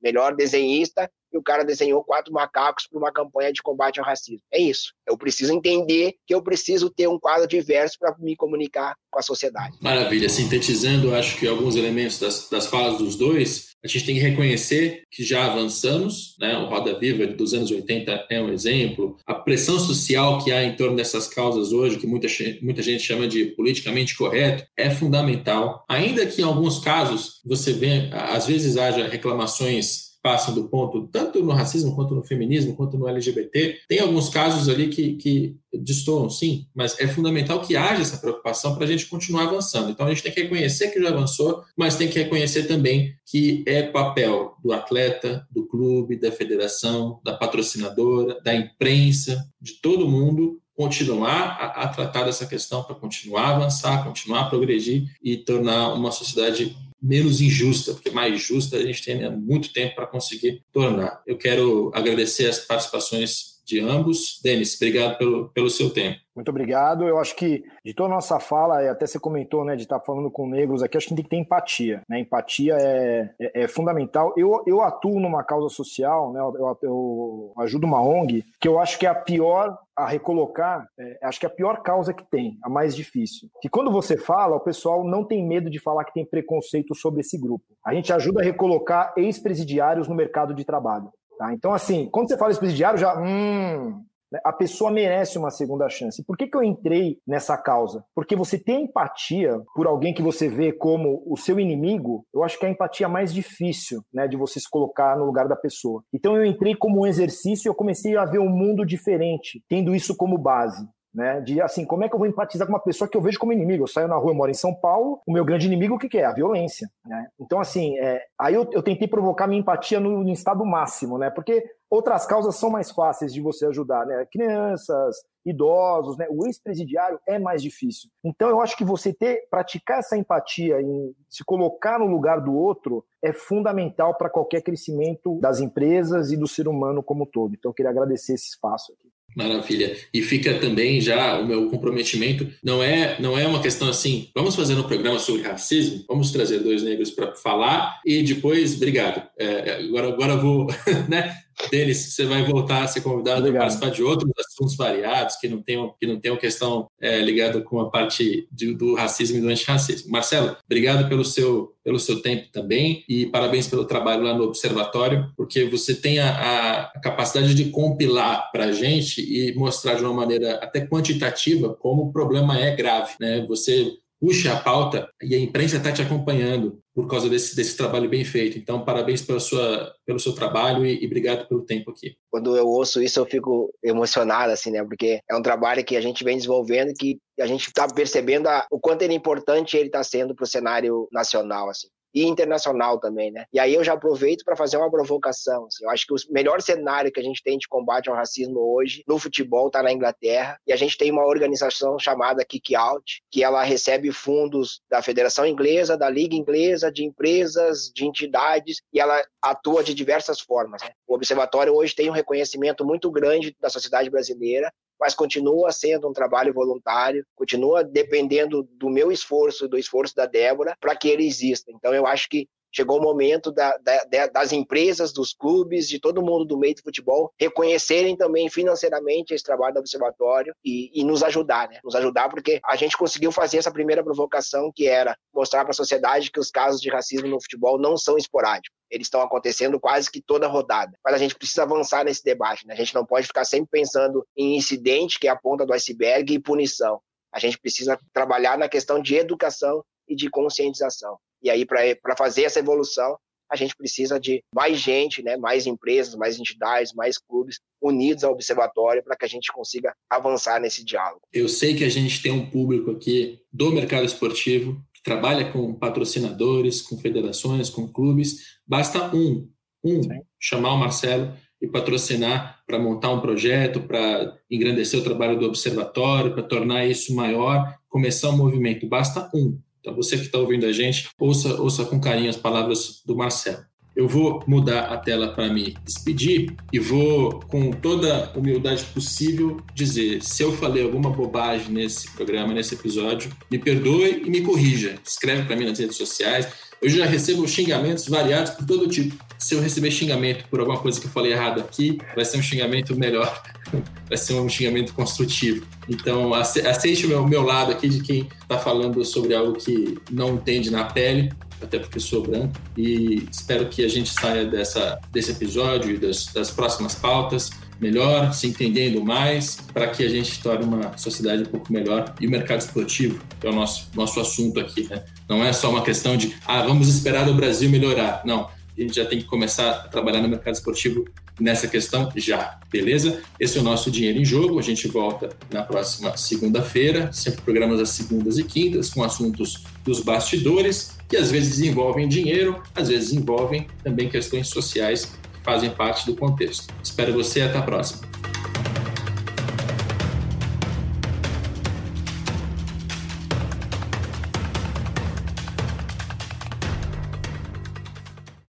melhor desenhista e o cara desenhou quatro macacos para uma campanha de combate ao racismo. É isso. Eu preciso entender que eu preciso ter um quadro diverso para me comunicar com a sociedade. Maravilha. Sintetizando, acho que alguns elementos das, das falas dos dois, a gente tem que reconhecer que já avançamos, né? O Roda Viva dos anos 80 é um exemplo. A pressão social que há em torno dessas causas hoje, que muita, muita gente chama de politicamente correto, é fundamental. Ainda que em alguns casos você vê, às vezes haja reclamações passam do ponto, tanto no racismo, quanto no feminismo, quanto no LGBT. Tem alguns casos ali que, que destoam, sim, mas é fundamental que haja essa preocupação para a gente continuar avançando. Então, a gente tem que reconhecer que já avançou, mas tem que reconhecer também que é papel do atleta, do clube, da federação, da patrocinadora, da imprensa, de todo mundo continuar a, a tratar dessa questão para continuar a avançar, continuar a progredir e tornar uma sociedade menos injusta, porque mais justa a gente tem muito tempo para conseguir tornar. Eu quero agradecer as participações de ambos. Denis, obrigado pelo, pelo seu tempo. Muito obrigado. Eu acho que de toda a nossa fala, até você comentou, né, de estar falando com negros aqui, acho que tem que ter empatia. Né? Empatia é, é, é fundamental. Eu, eu atuo numa causa social, né, eu, eu, ajudo uma ONG, que eu acho que é a pior a recolocar, é, acho que é a pior causa que tem, a mais difícil. Que quando você fala, o pessoal não tem medo de falar que tem preconceito sobre esse grupo. A gente ajuda a recolocar ex-presidiários no mercado de trabalho. Tá? Então, assim, quando você fala ex-presidiário, já. Hum, né, a pessoa merece uma segunda chance. Por que, que eu entrei nessa causa? Porque você tem empatia por alguém que você vê como o seu inimigo, eu acho que é a empatia mais difícil né, de você se colocar no lugar da pessoa. Então eu entrei como um exercício e eu comecei a ver um mundo diferente, tendo isso como base né? De assim, como é que eu vou empatizar com uma pessoa que eu vejo como inimigo? Eu saio na rua, eu moro em São Paulo, o meu grande inimigo o que, que é? A violência, né? Então, assim, é, aí eu, eu, tentei provocar minha empatia no, no, estado máximo, né? Porque outras causas são mais fáceis de você ajudar, né? Crianças, idosos, né? O ex-presidiário é mais difícil. Então, eu acho que você ter, praticar essa empatia em se colocar no lugar do outro é fundamental para qualquer crescimento das empresas e do ser humano como todo. Então, eu queria agradecer esse espaço aqui. Maravilha. E fica também já o meu comprometimento. Não é, não é uma questão assim, vamos fazer um programa sobre racismo, vamos trazer dois negros para falar e depois, obrigado. É, agora, agora vou, né? Denis, você vai voltar a ser convidado Obrigado. a participar de outros assuntos variados que não tenham, que não tenham questão é, ligada com a parte de, do racismo e do antirracismo. Marcelo, obrigado pelo seu, pelo seu tempo também e parabéns pelo trabalho lá no Observatório, porque você tem a, a capacidade de compilar para a gente e mostrar de uma maneira até quantitativa como o problema é grave. Né? Você puxa a pauta e a imprensa está te acompanhando por causa desse, desse trabalho bem feito. Então, parabéns pela sua, pelo seu trabalho e, e, obrigado pelo tempo aqui. Quando eu ouço isso, eu fico emocionado, assim, né? Porque é um trabalho que a gente vem desenvolvendo que a gente está percebendo a, o quanto ele é importante ele está sendo para o cenário nacional, assim e internacional também, né? E aí eu já aproveito para fazer uma provocação. Assim, eu acho que o melhor cenário que a gente tem de combate ao racismo hoje no futebol está na Inglaterra e a gente tem uma organização chamada Kick Out, que ela recebe fundos da Federação Inglesa, da Liga Inglesa, de empresas, de entidades e ela atua de diversas formas. Né? O observatório hoje tem um reconhecimento muito grande da sociedade brasileira mas continua sendo um trabalho voluntário, continua dependendo do meu esforço, do esforço da Débora, para que ele exista. Então, eu acho que chegou o momento da, da, das empresas, dos clubes, de todo mundo do meio do futebol reconhecerem também financeiramente esse trabalho do observatório e, e nos ajudar, né? Nos ajudar porque a gente conseguiu fazer essa primeira provocação que era mostrar para a sociedade que os casos de racismo no futebol não são esporádicos. Eles estão acontecendo quase que toda rodada. Mas a gente precisa avançar nesse debate, né? A gente não pode ficar sempre pensando em incidente, que é a ponta do iceberg, e punição. A gente precisa trabalhar na questão de educação e de conscientização. E aí, para fazer essa evolução, a gente precisa de mais gente, né, mais empresas, mais entidades, mais clubes unidos ao observatório para que a gente consiga avançar nesse diálogo. Eu sei que a gente tem um público aqui do mercado esportivo trabalha com patrocinadores, com federações, com clubes. Basta um, um Sim. chamar o Marcelo e patrocinar para montar um projeto, para engrandecer o trabalho do observatório, para tornar isso maior, começar um movimento. Basta um. Então, você que está ouvindo a gente, ouça, ouça com carinho as palavras do Marcelo. Eu vou mudar a tela para me despedir e vou, com toda humildade possível, dizer: se eu falei alguma bobagem nesse programa, nesse episódio, me perdoe e me corrija. Escreve para mim nas redes sociais. Eu já recebo xingamentos variados por todo tipo. Se eu receber xingamento por alguma coisa que eu falei errado aqui, vai ser um xingamento melhor, vai ser um xingamento construtivo. Então, aceite o meu, meu lado aqui de quem está falando sobre algo que não entende na pele, até porque sou branco, e espero que a gente saia dessa, desse episódio e das, das próximas pautas melhor, se entendendo mais, para que a gente torne uma sociedade um pouco melhor. E o mercado esportivo, que é o nosso, nosso assunto aqui, né? Não é só uma questão de, ah, vamos esperar o Brasil melhorar. Não, a gente já tem que começar a trabalhar no mercado esportivo nessa questão já, beleza? Esse é o nosso Dinheiro em Jogo. A gente volta na próxima segunda-feira, sempre programas às segundas e quintas, com assuntos dos bastidores, que às vezes envolvem dinheiro, às vezes envolvem também questões sociais que fazem parte do contexto. Espero você, até a próxima.